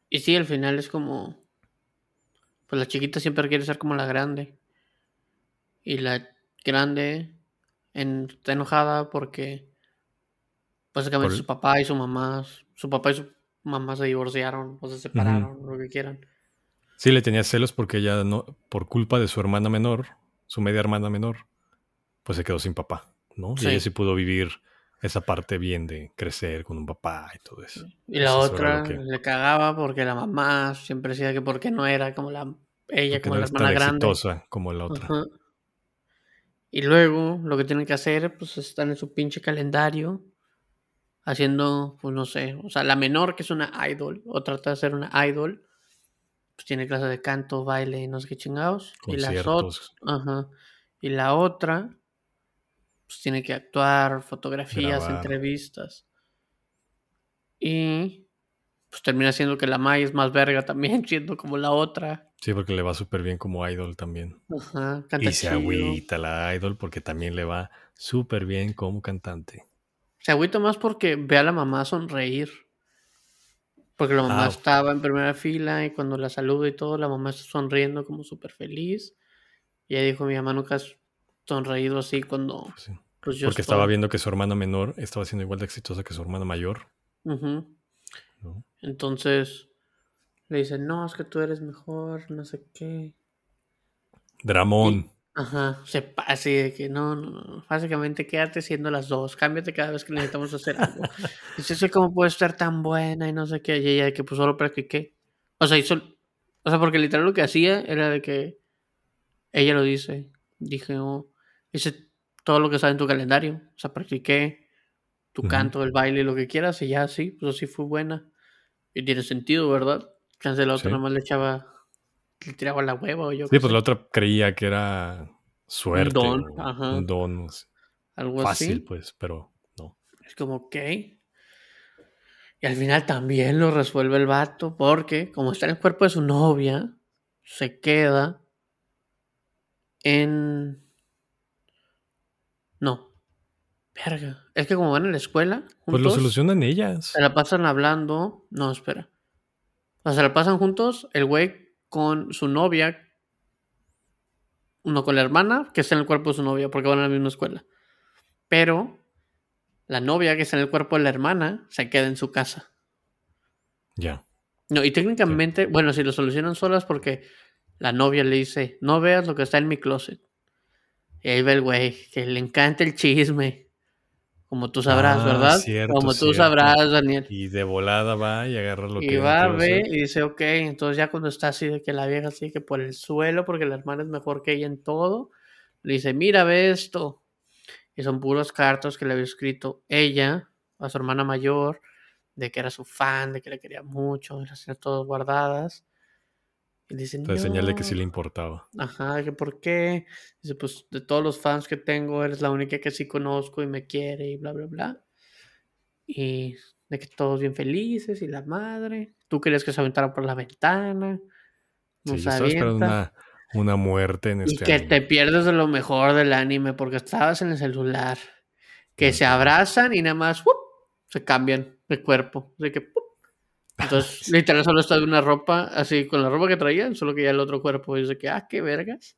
Y sí, al final es como. Pues la chiquita siempre quiere ser como la grande. Y la grande en- está enojada porque. Básicamente Por- su papá y su mamá. Su papá y su mamá se divorciaron o se separaron, lo que quieran. Sí, le tenía celos porque ella no, por culpa de su hermana menor, su media hermana menor, pues se quedó sin papá, ¿no? Y ella sí pudo vivir esa parte bien de crecer con un papá y todo eso. Y la Eso otra que- le cagaba porque la mamá siempre decía que porque no era como la ella, Porque como no la hermana grande. exitosa como la otra. Ajá. Y luego lo que tienen que hacer, pues están en su pinche calendario haciendo, pues no sé, o sea, la menor que es una idol, o trata de ser una idol, pues tiene clase de canto, baile, no sé qué chingados. Y las ot- Conciertos. ajá. Y la otra, pues tiene que actuar, fotografías, Grabar. entrevistas. Y pues termina siendo que la Mai es más verga también, siendo como la otra. Sí, porque le va súper bien como idol también. Ajá, canta Y se chido. agüita la idol porque también le va súper bien como cantante. Se agüita más porque ve a la mamá sonreír. Porque la mamá Ah. estaba en primera fila y cuando la saluda y todo, la mamá está sonriendo como súper feliz. Y ella dijo, mi mamá nunca sonreído así cuando Pues sí. pues, yo Porque estaba estoy". viendo que su hermana menor estaba siendo igual de exitosa que su hermana mayor. Entonces le dice, no, es que tú eres mejor, no sé qué. Dramón. Ajá, se así de que no, no, no, básicamente quédate siendo las dos, cámbiate cada vez que necesitamos hacer algo. Dice, "Sí, ¿cómo puedes ser tan buena? Y no sé qué, y ella de que pues solo practiqué. O sea, hizo, o sea, porque literal lo que hacía era de que ella lo dice, dije, oh, hice todo lo que está en tu calendario, o sea, practiqué tu canto, el baile, lo que quieras, y ya sí, pues así fue buena. Y tiene sentido, ¿verdad? Chance la otra Sí. nomás le echaba, le tiraba la hueva o yo Sí, pues sé, la otra creía que era suerte. don, o ajá. Un don así, algo fácil, así. pues, pero no. Es como, ok. Y al final también lo resuelve el vato, porque como está en el cuerpo de su novia, se queda en... No. Verga. Es que como van a la escuela, Pues lo juntos, solucionan ellas. se la pasan hablando... No, espera. O sea, se la pasan juntos el güey con su novia, uno con la hermana, que está en el cuerpo de su novia, porque van a la misma escuela. Pero la novia que está en el cuerpo de la hermana se queda en su casa. Ya. No, y técnicamente, bueno, si lo solucionan solas porque la novia le dice, no veas lo que está en mi closet. Y ahí va el güey, que le encanta el chisme. Como tú sabrás, Ah, ¿verdad? cierto, Como tú cierto. sabrás, Daniel. Y de volada va y agarra lo Y que va, no pudo ve, hacer. y dice, ok, entonces ya cuando está así de que la vieja así que por el suelo, porque la hermana es mejor que ella en todo, le dice, mira, ve esto. Y son puros cartas que le había escrito ella a su hermana mayor, de que era su fan, de que le quería mucho, y las tenía todas guardadas. Y dice, Entonces, señal de que sí "No". le importaba. Ajá, que por qué. Dice, pues de todos los fans que tengo, eres la única que sí conozco y me quiere y bla, bla, bla. Y de que todos bien felices y la madre. Tú querías que se aventara por la ventana. Sí, Nos yo estaba esperando una, una muerte en Y este que anime. te pierdes de lo mejor del anime porque estabas en el celular. Que se abrazan y nada más se cambian de cuerpo. De que ¡pup! Entonces, literal, solo está de una ropa, así con la ropa que traían, solo que ya el otro cuerpo dice que, ah, qué vergas.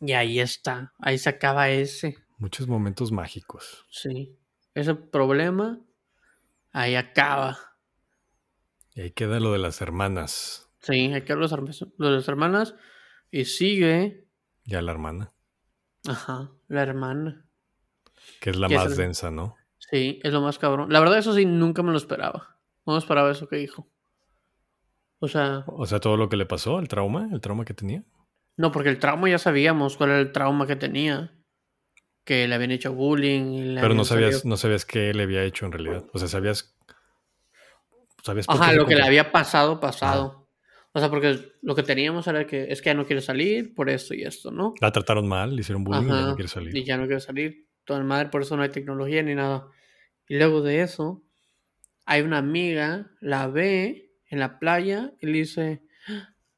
Y ahí está, ahí se acaba ese, Muchos momentos mágicos. sí. Ese problema, ahí acaba. Y ahí queda lo de las hermanas. Sí, hay que los, hermas- lo de las hermanas. Y sigue, Ya la hermana. ajá, la hermana. Que es la Que es más el- densa, ¿no? Sí, es lo más cabrón. La verdad, eso sí, nunca me lo esperaba. No esperaba eso que dijo. O sea, O sea, todo lo que le pasó, el trauma, el trauma que tenía. no, porque el trauma ya sabíamos cuál era el trauma que tenía. Que le habían hecho bullying. Le Pero no sabías, salido- no sabías qué le había hecho en realidad. O sea, sabías. Sabías Ajá, lo que le había pasado, pasado. O sea, porque lo que teníamos era que es que ya no quiere salir por esto y esto, ¿no? La trataron mal, le hicieron bullying y ya no quiere salir. Y ya no quiere salir. Toda madre, por eso no hay tecnología ni nada. Y luego de eso, hay una amiga, la ve en la playa y le dice,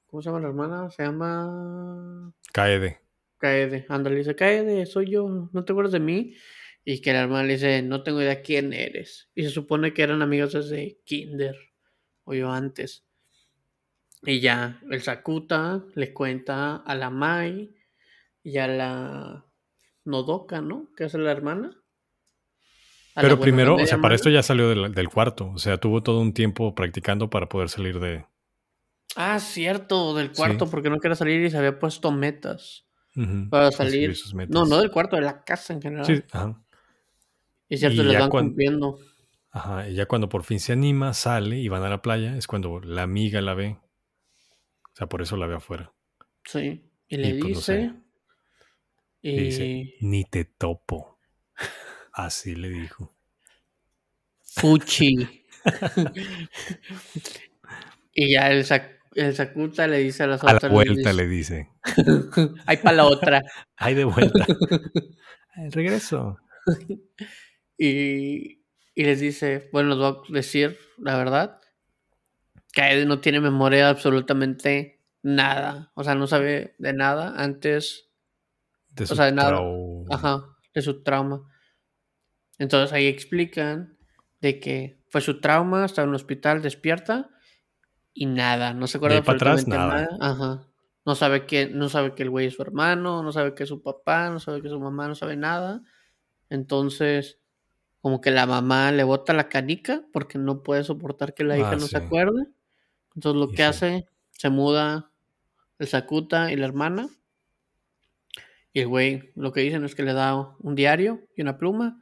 ¿cómo se llama la hermana? Se llama Caede. Kaede. Anda, le dice, Kaede, soy yo, ¿no te acuerdas de mí? Y que la hermana le dice, no tengo idea quién eres. Y se supone que eran amigos desde kinder, o yo antes. Y ya, el Sakuta le cuenta a la Mai y a la Nodoka, ¿no? Que es la hermana. Pero primero, o sea, para esto ya salió del, del cuarto. O sea, tuvo todo un tiempo practicando para poder salir de. Ah, cierto, del Sí. cuarto, porque no quería salir y se había puesto metas para salir. metas. No, no del cuarto, de la casa en general. Sí, ajá. Y cierto, les ya van cuan- cumpliendo. Ajá, y ya cuando por fin se anima, sale y van a la playa, es cuando la amiga la ve. O sea, por eso la ve afuera. Sí. Y le Y, pues, no dice. sé. y... Y dice, ni te topo. Así le dijo. Fuchi. y ya el, el Sakuta le dice a las A otras. la vuelta le dice. Hay para la otra. Ay, de vuelta. Ay, Regreso. y, y les dice, bueno, les voy a decir la verdad. Que no tiene memoria de absolutamente nada. O sea, no sabe de nada antes De su sea, de nada. Ajá, de su trauma. Entonces ahí explican de que fue su trauma, estaba en un hospital, despierta y nada, no se acuerda para atrás, absolutamente nada. nada. Ajá. No sabe que no sabe que el güey es su hermano, no sabe que es su papá, no sabe que es su mamá, no sabe nada. Entonces, como que la mamá le bota la canica porque no puede soportar que la hija Ah, no sí. se acuerde. Entonces lo Y que sí. hace, se muda el Sakuta y la hermana. Y el güey lo que dicen es que le da un diario y una pluma.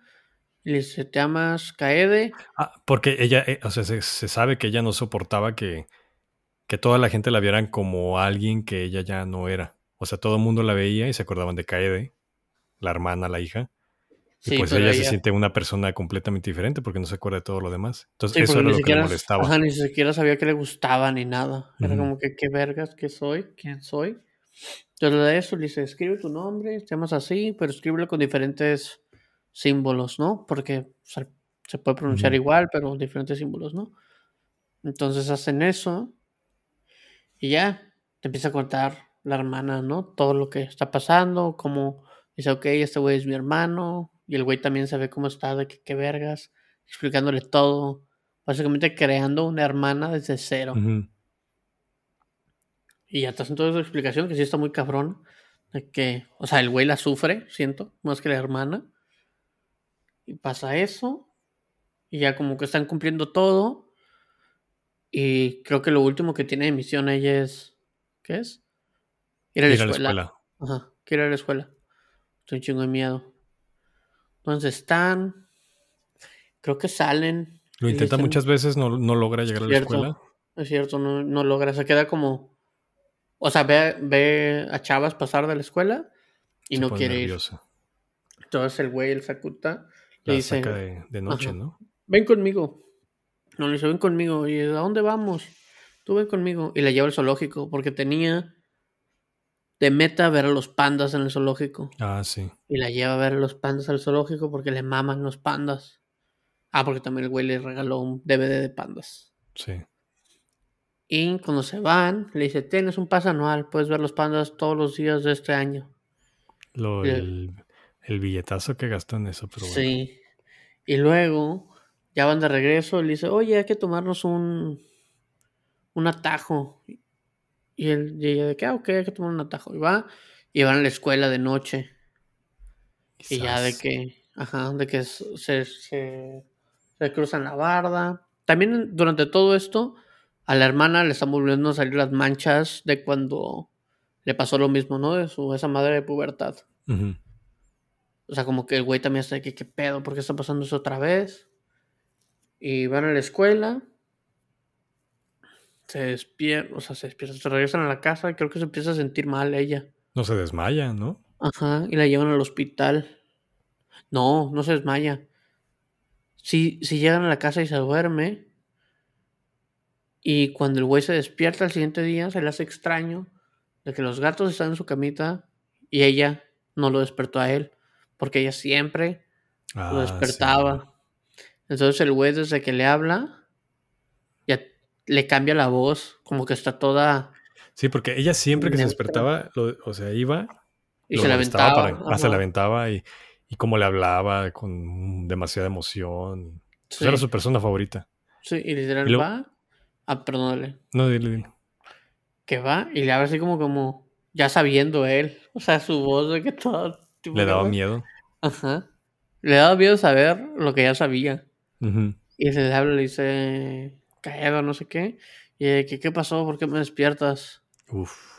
Y le dice, ¿te amas Kaede? Ah, porque ella, eh, o sea, se, se sabe que ella no soportaba que, que toda la gente la vieran como alguien que ella ya no era. O sea, todo el mundo la veía y se acordaban de Kaede, la hermana, la hija. Y Sí, pues ella, se siente una persona completamente diferente porque no se acuerda de todo lo demás. Entonces, Sí, eso era lo que le molestaba. ajá, ni siquiera sabía que le gustaba ni nada. Era como que, ¿qué vergas? ¿Qué soy? ¿Quién soy? Entonces de eso le dice, escribe tu nombre, te llamas así, pero escríbelo con diferentes símbolos, ¿no? Porque se, se puede pronunciar igual, pero diferentes símbolos, ¿no? Entonces hacen eso y ya te empieza a contar la hermana, ¿no? Todo lo que está pasando, como dice, ok, este güey es mi hermano, y el güey también sabe cómo está, de que qué vergas, explicándole todo, básicamente creando una hermana desde cero. Y ya te hacen toda esa explicación que sí está muy cabrón. De que, o sea, el güey la sufre, siento, más que la hermana. Y pasa eso. Y ya como que están cumpliendo todo. Y creo que lo último que tiene de misión ella es. ¿Qué es? Ir a la Ir a la escuela. escuela. Ajá, quiero ir a la escuela. Estoy un chingo de miedo. Entonces están. Creo que salen. Lo intenta dicen- muchas veces, no, no logra llegar a la Cierto. escuela. Es cierto, no, no logra. Se queda como. O sea, ve, ve a chavas pasar de la escuela y Se no quiere nerviosa. ir. Entonces el güey, el Sakuta, La dice: saca de, de noche, Ajá. ¿no? Ven conmigo. No, le dice: Ven conmigo. Y ¿a dónde vamos? Tú ven conmigo. Y la lleva al zoológico porque tenía de meta ver a los pandas en el zoológico. Ah, sí. Y la lleva a ver a los pandas al zoológico porque le maman los pandas. Ah, porque también el güey le regaló un DVD de pandas. Sí. Y cuando se van, le dice, tienes un pase anual, puedes ver los pandas todos los días de este año. Lo, el, el billetazo que gastó en eso, pero bueno. Sí. Y luego, ya van de regreso, le dice, oye, hay que tomarnos un, un atajo. Y él, y ella de que, ah, ok, hay que tomar un atajo. Y va, y van a la escuela de noche. Y ya de que, ajá, de que se, se, se cruzan la barda. También durante todo esto, a la hermana le están volviendo a salir las manchas de cuando le pasó lo mismo, ¿no? De su, esa madre de pubertad. O sea, como que el güey también está de que, ¿qué pedo? ¿Por qué está pasando eso otra vez? Y van a la escuela. Se despiertan, o sea, se despiertan, se regresan a la casa y creo que se empieza a sentir mal ella. No se desmaya, ¿no? Ajá, y la llevan al hospital. No, no se desmaya. Si, si llegan a la casa y se duerme, y cuando el güey se despierta al siguiente día, se le hace extraño de que los gatos están en su camita y ella no lo despertó a él, porque ella siempre Ah, lo sí. despertaba. Entonces el güey desde que le habla, ya le cambia la voz, como que está toda... Sí, porque ella siempre que se despertaba, lo- o sea, iba, Y se la aventaba. para- ah, se la aventaba y, y cómo le hablaba con demasiada emoción. Pues Sí, Era su persona favorita. sí, y literal Y luego- va... Ah, perdónale. No, dile, dile. que va y le habla así como, como ya sabiendo él, o sea, su voz de que todo... tipo Le daba miedo. Ajá. Le daba miedo saber lo que ya sabía. Ujú. Y le habla, le dice, caído, no sé qué. Y que, ¿qué pasó? ¿Por qué me despiertas? Uf.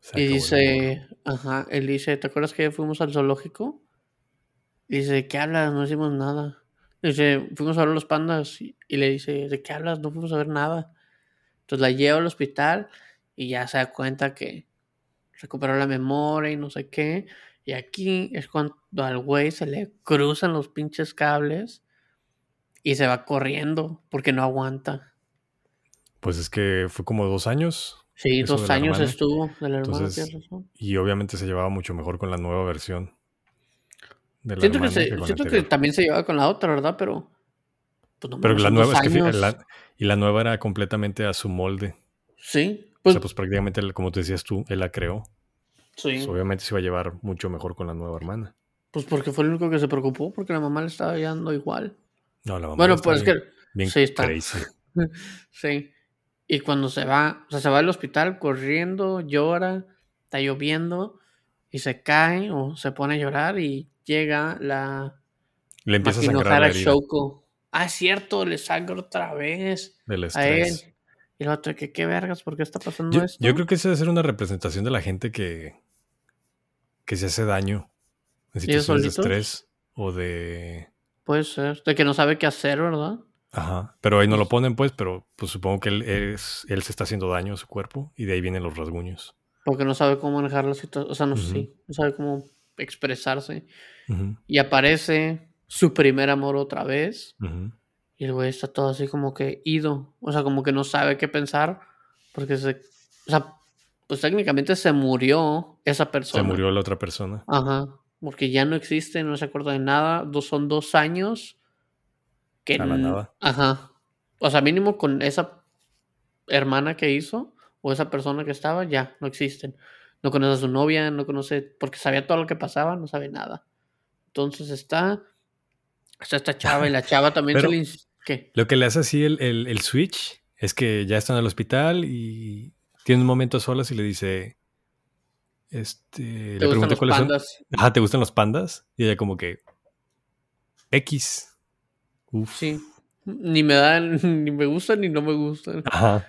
Se y dice, ajá, él dice, ¿te acuerdas que fuimos al zoológico? Y dice, ¿de qué hablas? No hicimos nada. Dice, fuimos a ver los pandas. Y, y le dice, ¿de qué hablas? No fuimos a ver nada. Entonces la lleva al hospital y ya se da cuenta que recuperó la memoria y no sé qué. Y aquí es cuando al güey se le cruzan los pinches cables y se va corriendo porque no aguanta. Pues es que fue como dos años Sí, dos años hermana. estuvo de la Entonces, razón. y obviamente se llevaba mucho mejor con la nueva versión de la Siento, que, se- siento también se llevaba con la otra, ¿verdad? Pero. Pues no Pero la nueva es que la- y la nueva era completamente a su molde. Sí, o pues, sea, pues prácticamente, como te decías tú, él la creó. Sí. Pues, obviamente se iba a llevar mucho mejor con la nueva hermana. Pues porque fue el único que se preocupó, porque la mamá le estaba dando igual. No, la mamá Bueno, está pues es que. bien sí está. crazy. Sí. Y cuando se va, o sea, se va al hospital corriendo, llora, está lloviendo, y se cae o se pone a llorar y llega la Le empieza a sangrar herida Shoko. Ah, es cierto, le sangra otra vez del a él. estrés. Y el otro, que qué vergas, ¿por qué está pasando Yo, esto? yo creo que esa debe ser una representación de la gente que, que se hace daño en situaciones de estrés o de... Puede ser, de que no sabe qué hacer, ¿verdad? Ajá. Pero ahí no lo ponen, pues, pero pues supongo que él, es, él se está haciendo daño a su cuerpo y de ahí vienen los rasguños. Porque no sabe cómo manejar la situación, o sea, no Ujú. sí, no sabe cómo expresarse. Y aparece su primer amor otra vez. Y el güey está todo así como que ido. O sea, como que no sabe qué pensar. Porque se. O sea, pues técnicamente se murió esa persona. Se murió la otra persona. Ajá. Porque ya no existe, no se acuerda de nada. Dos, son dos años. Que A la nada. Ajá. O sea, mínimo con esa hermana que hizo. O esa persona que estaba, ya, no existen. No conoce a su novia, no conoce. Porque sabía todo lo que pasaba, no sabe nada. Entonces está. Está esta chava y la chava también Pero- se le. ins- ¿Qué? Lo que le hace así el, el- el switch es que ya están en el hospital y tiene un momento a solas y le dice... Este, ¿Te le los cuáles son... Ajá, ¿te gustan los pandas? Y ella como que... X. Uf. Sí. Ni me dan, ni me gustan ni no me gustan. Ajá.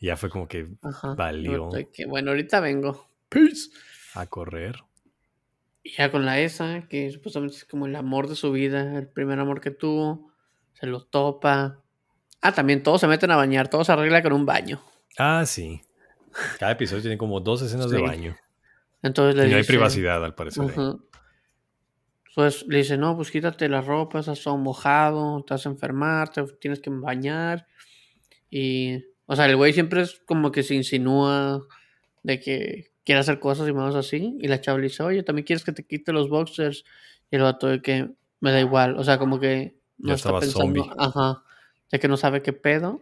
Y ya fue como que Ajá. Valió. Que- Bueno, ahorita vengo. Peace. a correr. Y ya con la esa, que supuestamente es como el amor de su vida, el primer amor que tuvo, se lo topa. Ah, también todos se meten a bañar, todo se arregla con un baño. Ah, sí. Cada episodio tiene como dos escenas de baño. Entonces le Y no hay dice- privacidad, al parecer. Ujú. Pues le dice, no, pues quítate la ropa, estás todo mojado, te vas a enfermar, te tienes que bañar. Y, o sea, el güey siempre es como que se insinúa de que quiere hacer cosas y más así. Y la chava le dice, oye, ¿también quieres que te quite los boxers? Y el vato de que me da igual, o sea, como que no Ya está pensando, zombie. ajá, de que no sabe qué pedo.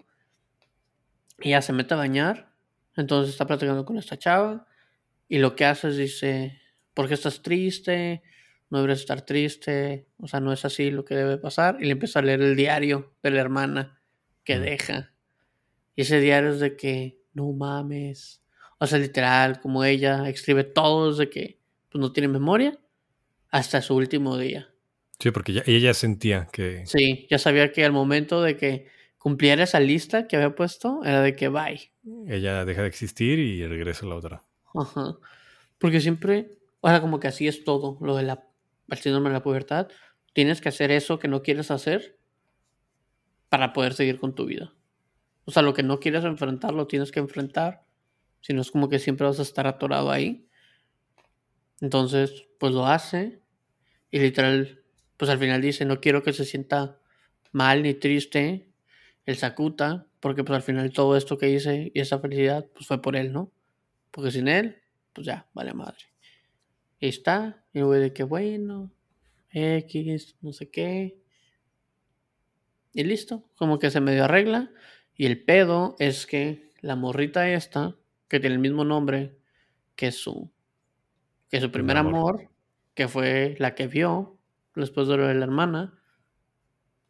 Y ya se mete a bañar, entonces está platicando con esta chava. Y lo que hace es dice, ¿por qué estás triste? No deberías estar triste. O sea, no es así lo que debe pasar. Y le empieza a leer el diario de la hermana que deja. Y ese diario es de que, no mames. O sea, literal, como ella escribe todo desde que pues, no tiene memoria hasta su último día. Sí, porque ya, ella ya sentía que Sí, ya sabía que al momento de que cumpliera esa lista que había puesto, era de que bye. Ella deja de existir y regresa la otra. Ajá. Porque siempre, o sea, como que así es todo, lo de la, el síndrome de la pubertad. Tienes que hacer eso que no quieres hacer para poder seguir con tu vida. O sea, lo que no quieres enfrentar, lo tienes que enfrentar. Si no es como que siempre vas a estar atorado ahí. Entonces, pues lo hace. Y literal, pues al final dice, no quiero que se sienta mal ni triste el Sakuta, porque pues al final todo esto que hice y esa felicidad, pues fue por él, ¿no? Porque sin él, pues ya, vale madre. Y está, y güey de que bueno, X, no sé qué. Y listo, como que se medio arregla. Y el pedo es que la morrita esta, que tiene el mismo nombre que su, que su primer amor. amor, que fue la que vio después de lo de la hermana,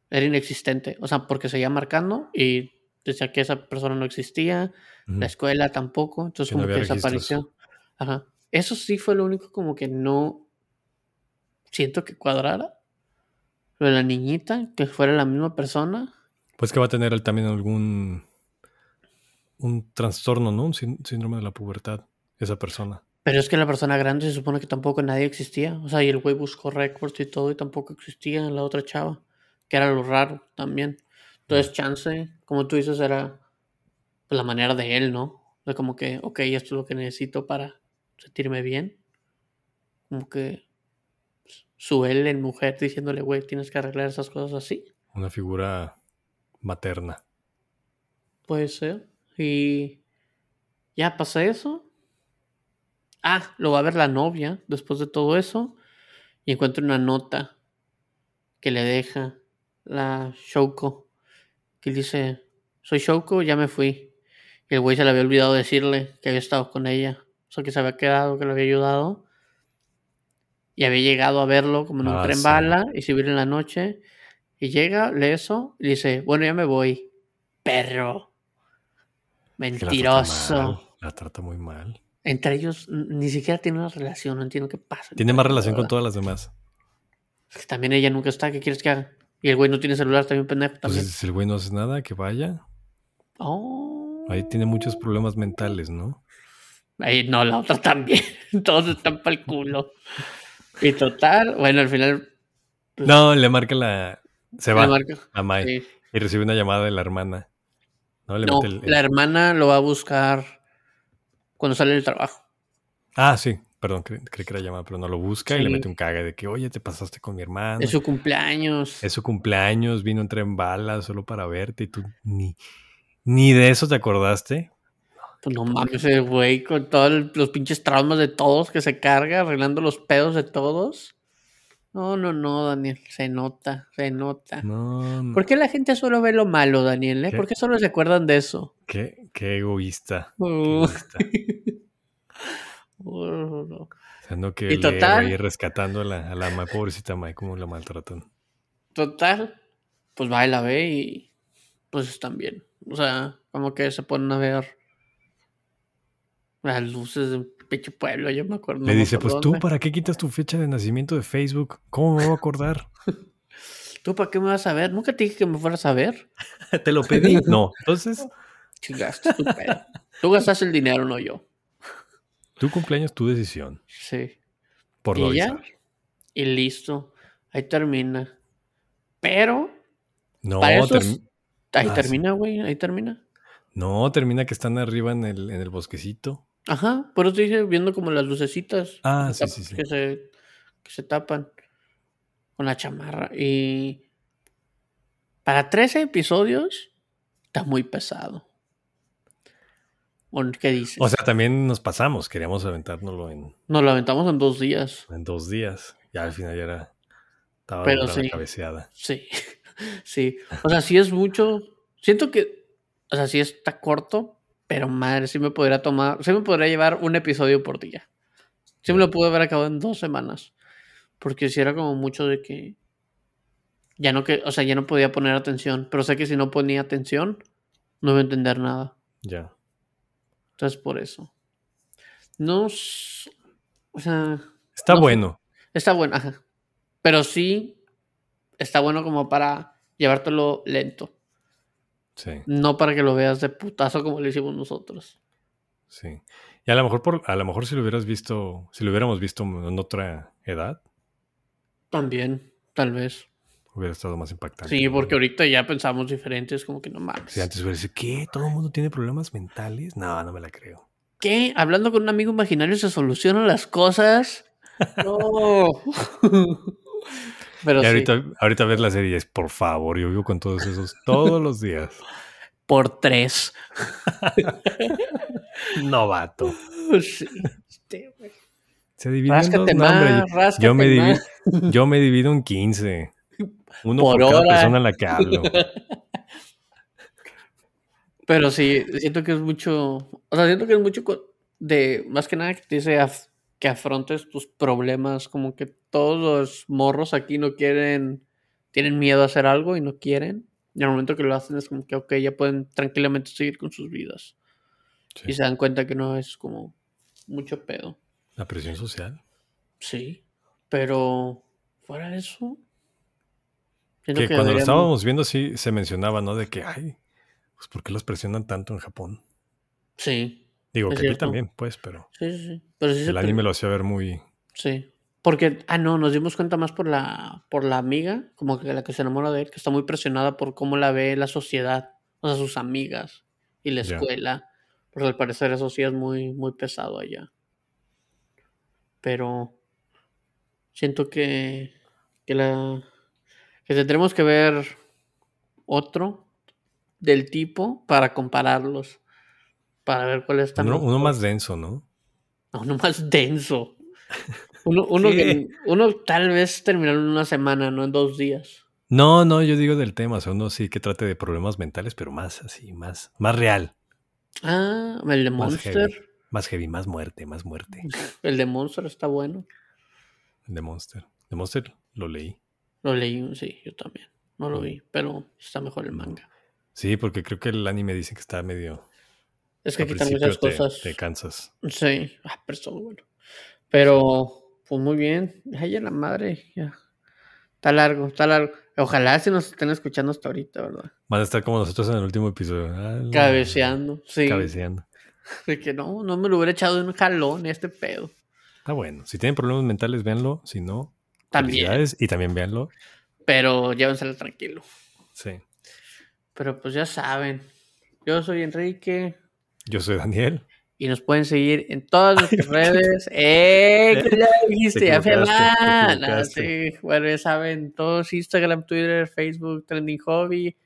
era inexistente. O sea, porque seguía marcando y decía que esa persona no existía, la escuela tampoco, entonces no como que desapareció. Ajá. Eso sí fue lo único como que no siento que cuadrara. Lo de la niñita, que fuera la misma persona. Pues que va a tener él también algún un trastorno, ¿no? Un sín- síndrome de la pubertad, esa persona. Pero es que la persona grande se supone que tampoco nadie existía. O sea, y el güey buscó récords y todo y tampoco existía la otra chava. Que era lo raro también. Entonces, chance, como tú dices, era pues, la manera de él, ¿no? De como que, ok, esto es lo que necesito para sentirme bien. Como que pues, su él en mujer diciéndole, güey, tienes que arreglar esas cosas así. Una figura materna. Puede ser. Y ya pasa eso. Ah, lo va a ver la novia después de todo eso. Y encuentra una nota que le deja la Shouko. Que dice, soy Shouko, ya me fui. Y el güey se le había olvidado decirle que había estado con ella. O sea, que se había quedado, que le había ayudado. Y había llegado a verlo como en un Ah, tren sí. bala y subir en la noche. Y llega, lee eso y dice, bueno, ya me voy. Perro. Que la trata Mentiroso. La trata muy mal. Entre ellos ni siquiera tiene una relación, no entiendo qué pasa. Tiene más relación con todas las demás. Es que también ella nunca está, ¿qué quieres que haga? Y el güey no tiene celular, también pendejo Pues también. si el güey no hace nada, que vaya. Oh. Ahí tiene muchos problemas mentales, ¿no? Ahí no, la otra también. Todos están para el culo. Y total, bueno, al final Pues- No, le marca la. Se va marca. a Mai Sí. y recibe una llamada de la hermana. No, le No, mete el- el- la hermana lo va a buscar cuando sale del trabajo. Ah, sí, perdón, cre- creí que era llamada, pero no lo busca y le mete un caga de que, oye, te pasaste con mi hermano. Es su cumpleaños. Es su cumpleaños, vino en tren bala solo para verte y tú ni, ni de eso te acordaste. Pues no mames, ese güey con todos los pinches traumas de todos que se carga, arreglando los pedos de todos. No, no, no, Daniel. Se nota, se nota. No, no. ¿Por qué la gente solo ve lo malo, Daniel? eh? ¿Qué? ¿Por qué solo se acuerdan de eso? Qué, qué egoísta. qué Uh, egoísta. O sea, no que Y le total- ahí rescatando a la, a la pobrecita Mai, cómo la maltratan. Total, pues va y la ve y pues están bien. O sea, como que se ponen a ver las luces de un pinche pueblo, yo me acuerdo. Le me dice, pues tú. ¿para qué quitas tu fecha de nacimiento de Facebook? ¿Cómo me voy a acordar? ¿Tú para qué me vas a ver? Nunca te dije que me fueras a ver. ¿Te lo pedí? No. Entonces, Chingaste. Tú gastaste el dinero, no yo. Tu cumpleaños, tu decisión. Sí. Por no y ya, avisar. y listo. Ahí termina. Pero, No, para term- ahí Ah, termina, güey, ahí termina. no, termina que están arriba en el, en el bosquecito. Ajá, por eso te dije viendo como las lucecitas. Ah, que sí, sí, sí. Que se, que se tapan con la chamarra. Y para 13 episodios está muy pesado. ¿O ¿Qué dices? O sea, también nos pasamos, queríamos aventárnoslo en, Nos lo aventamos en dos días. en dos días. Ya al final ya era. Estaba Pero dura la sí. cabeceada. Sí, sí. O sea, sí es mucho. Siento que, o sea, sí está corto, pero madre, sí me podría tomar, sí me podría llevar un episodio por día. Sí me lo pude haber acabado en dos semanas. Porque si era como mucho de que ya no que, o sea, ya no podía poner atención. Pero sé que si no ponía atención, no iba a entender nada. Ya. Entonces por eso. No, o sea, Está No bueno. está bueno, ajá. Pero sí está bueno como para llevártelo lento. Sí, No para que lo veas de putazo como lo hicimos nosotros. sí. Y a lo mejor por, a lo mejor si lo hubieras visto, si lo hubiéramos visto en otra edad, También, tal vez. Hubiera estado más impactante. Sí, porque ahorita ya pensamos diferentes, como que no mames. Si antes hubiera dicho, ¿qué? ¿Todo el mundo tiene problemas mentales? No, no me la creo. ¿Qué? Hablando con un amigo imaginario se solucionan las cosas. No. Pero y sí, ahorita, ahorita ves la serie y es, por favor, yo vivo con todos esos todos los días. por tres. Novato. Sí. Este, güey. Se divide en dos. No, hombre, yo, me divi- más. yo me divido en 15. Uno Por por, cada hora. persona a la que hablo. Pero sí, siento que es mucho. O sea, siento que es mucho de. Más que nada que te dice af- que afrontes tus problemas. Como que todos los morros aquí no quieren. Tienen miedo a hacer algo y no quieren. Y al momento que lo hacen es como que, ok, ya pueden tranquilamente seguir con sus vidas. Sí. Y se dan cuenta que no es como mucho pedo. La presión social. Sí. Pero fuera de eso. Que cuando lo estábamos viendo, sí se mencionaba, ¿no? De que, ay, pues ¿por qué los presionan tanto en Japón? Sí. Digo, que aquí cierto. también, pues, pero Sí, sí, sí. Pero sí el anime lo hacía ver muy. Sí. Porque, ah, no, nos dimos cuenta más por la, por la amiga, como que la que se enamora de él, que está muy presionada por cómo la ve la sociedad, o sea, sus amigas y la escuela. Porque al parecer eso sí es muy, muy pesado allá. Pero siento que, que la que tendremos que ver otro del tipo para compararlos. Para ver cuál está Uno, mejor. uno más denso, ¿no? No, uno más denso. Uno, uno, que, ¿Qué? uno tal vez terminar en una semana, no en dos días. No, no, yo digo del tema, o sea, uno sí que trate de problemas mentales, pero más así, más, más real, Ah, el de Más Monster. heavy. más heavy, más muerte, más muerte. El de Monster está bueno. De Monster. De Monster lo leí. Lo leí, sí, yo también. No lo vi, pero está mejor el manga. Sí, porque creo que el anime dice que está medio. Es que quitan muchas te- cosas. Te cansas. Sí, ah, pero está bueno. Pero, pues muy bien. Ay, a la madre, ya. Está largo, está largo. Ojalá si nos estén escuchando hasta ahorita, ¿verdad? Van a estar como nosotros en el último episodio. Ah, la- Cabeceando, sí. Cabeceando. De que no, no me lo hubiera echado de un jalón este pedo. Está bueno. Si tienen problemas mentales, véanlo. Si no, También. Y también véanlo. Pero llévenselo tranquilo. Sí. Pero pues ya saben. Yo soy Enrique. Yo soy Daniel. Y nos pueden seguir en todas nuestras redes. ¡Eh! ¿Qué le dijiste? Te Ya fui a equivocaste, te la- equivocaste. sí, Bueno, ya saben, todos Instagram, Twitter, Facebook, Trending Hobby,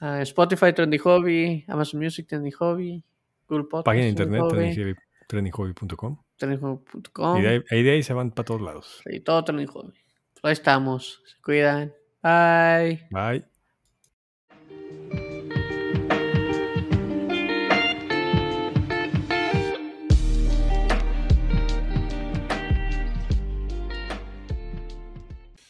ah, Spotify, Trending Hobby, Amazon Music, Trending Hobby, Google Podcast, Página de internet, Hobby, trendinghobby.com. trendinghobby.com, Y de ahí, ahí de ahí se van para todos lados. y todo Trending Hobby. Ahí estamos. Se cuidan. Bye. Bye.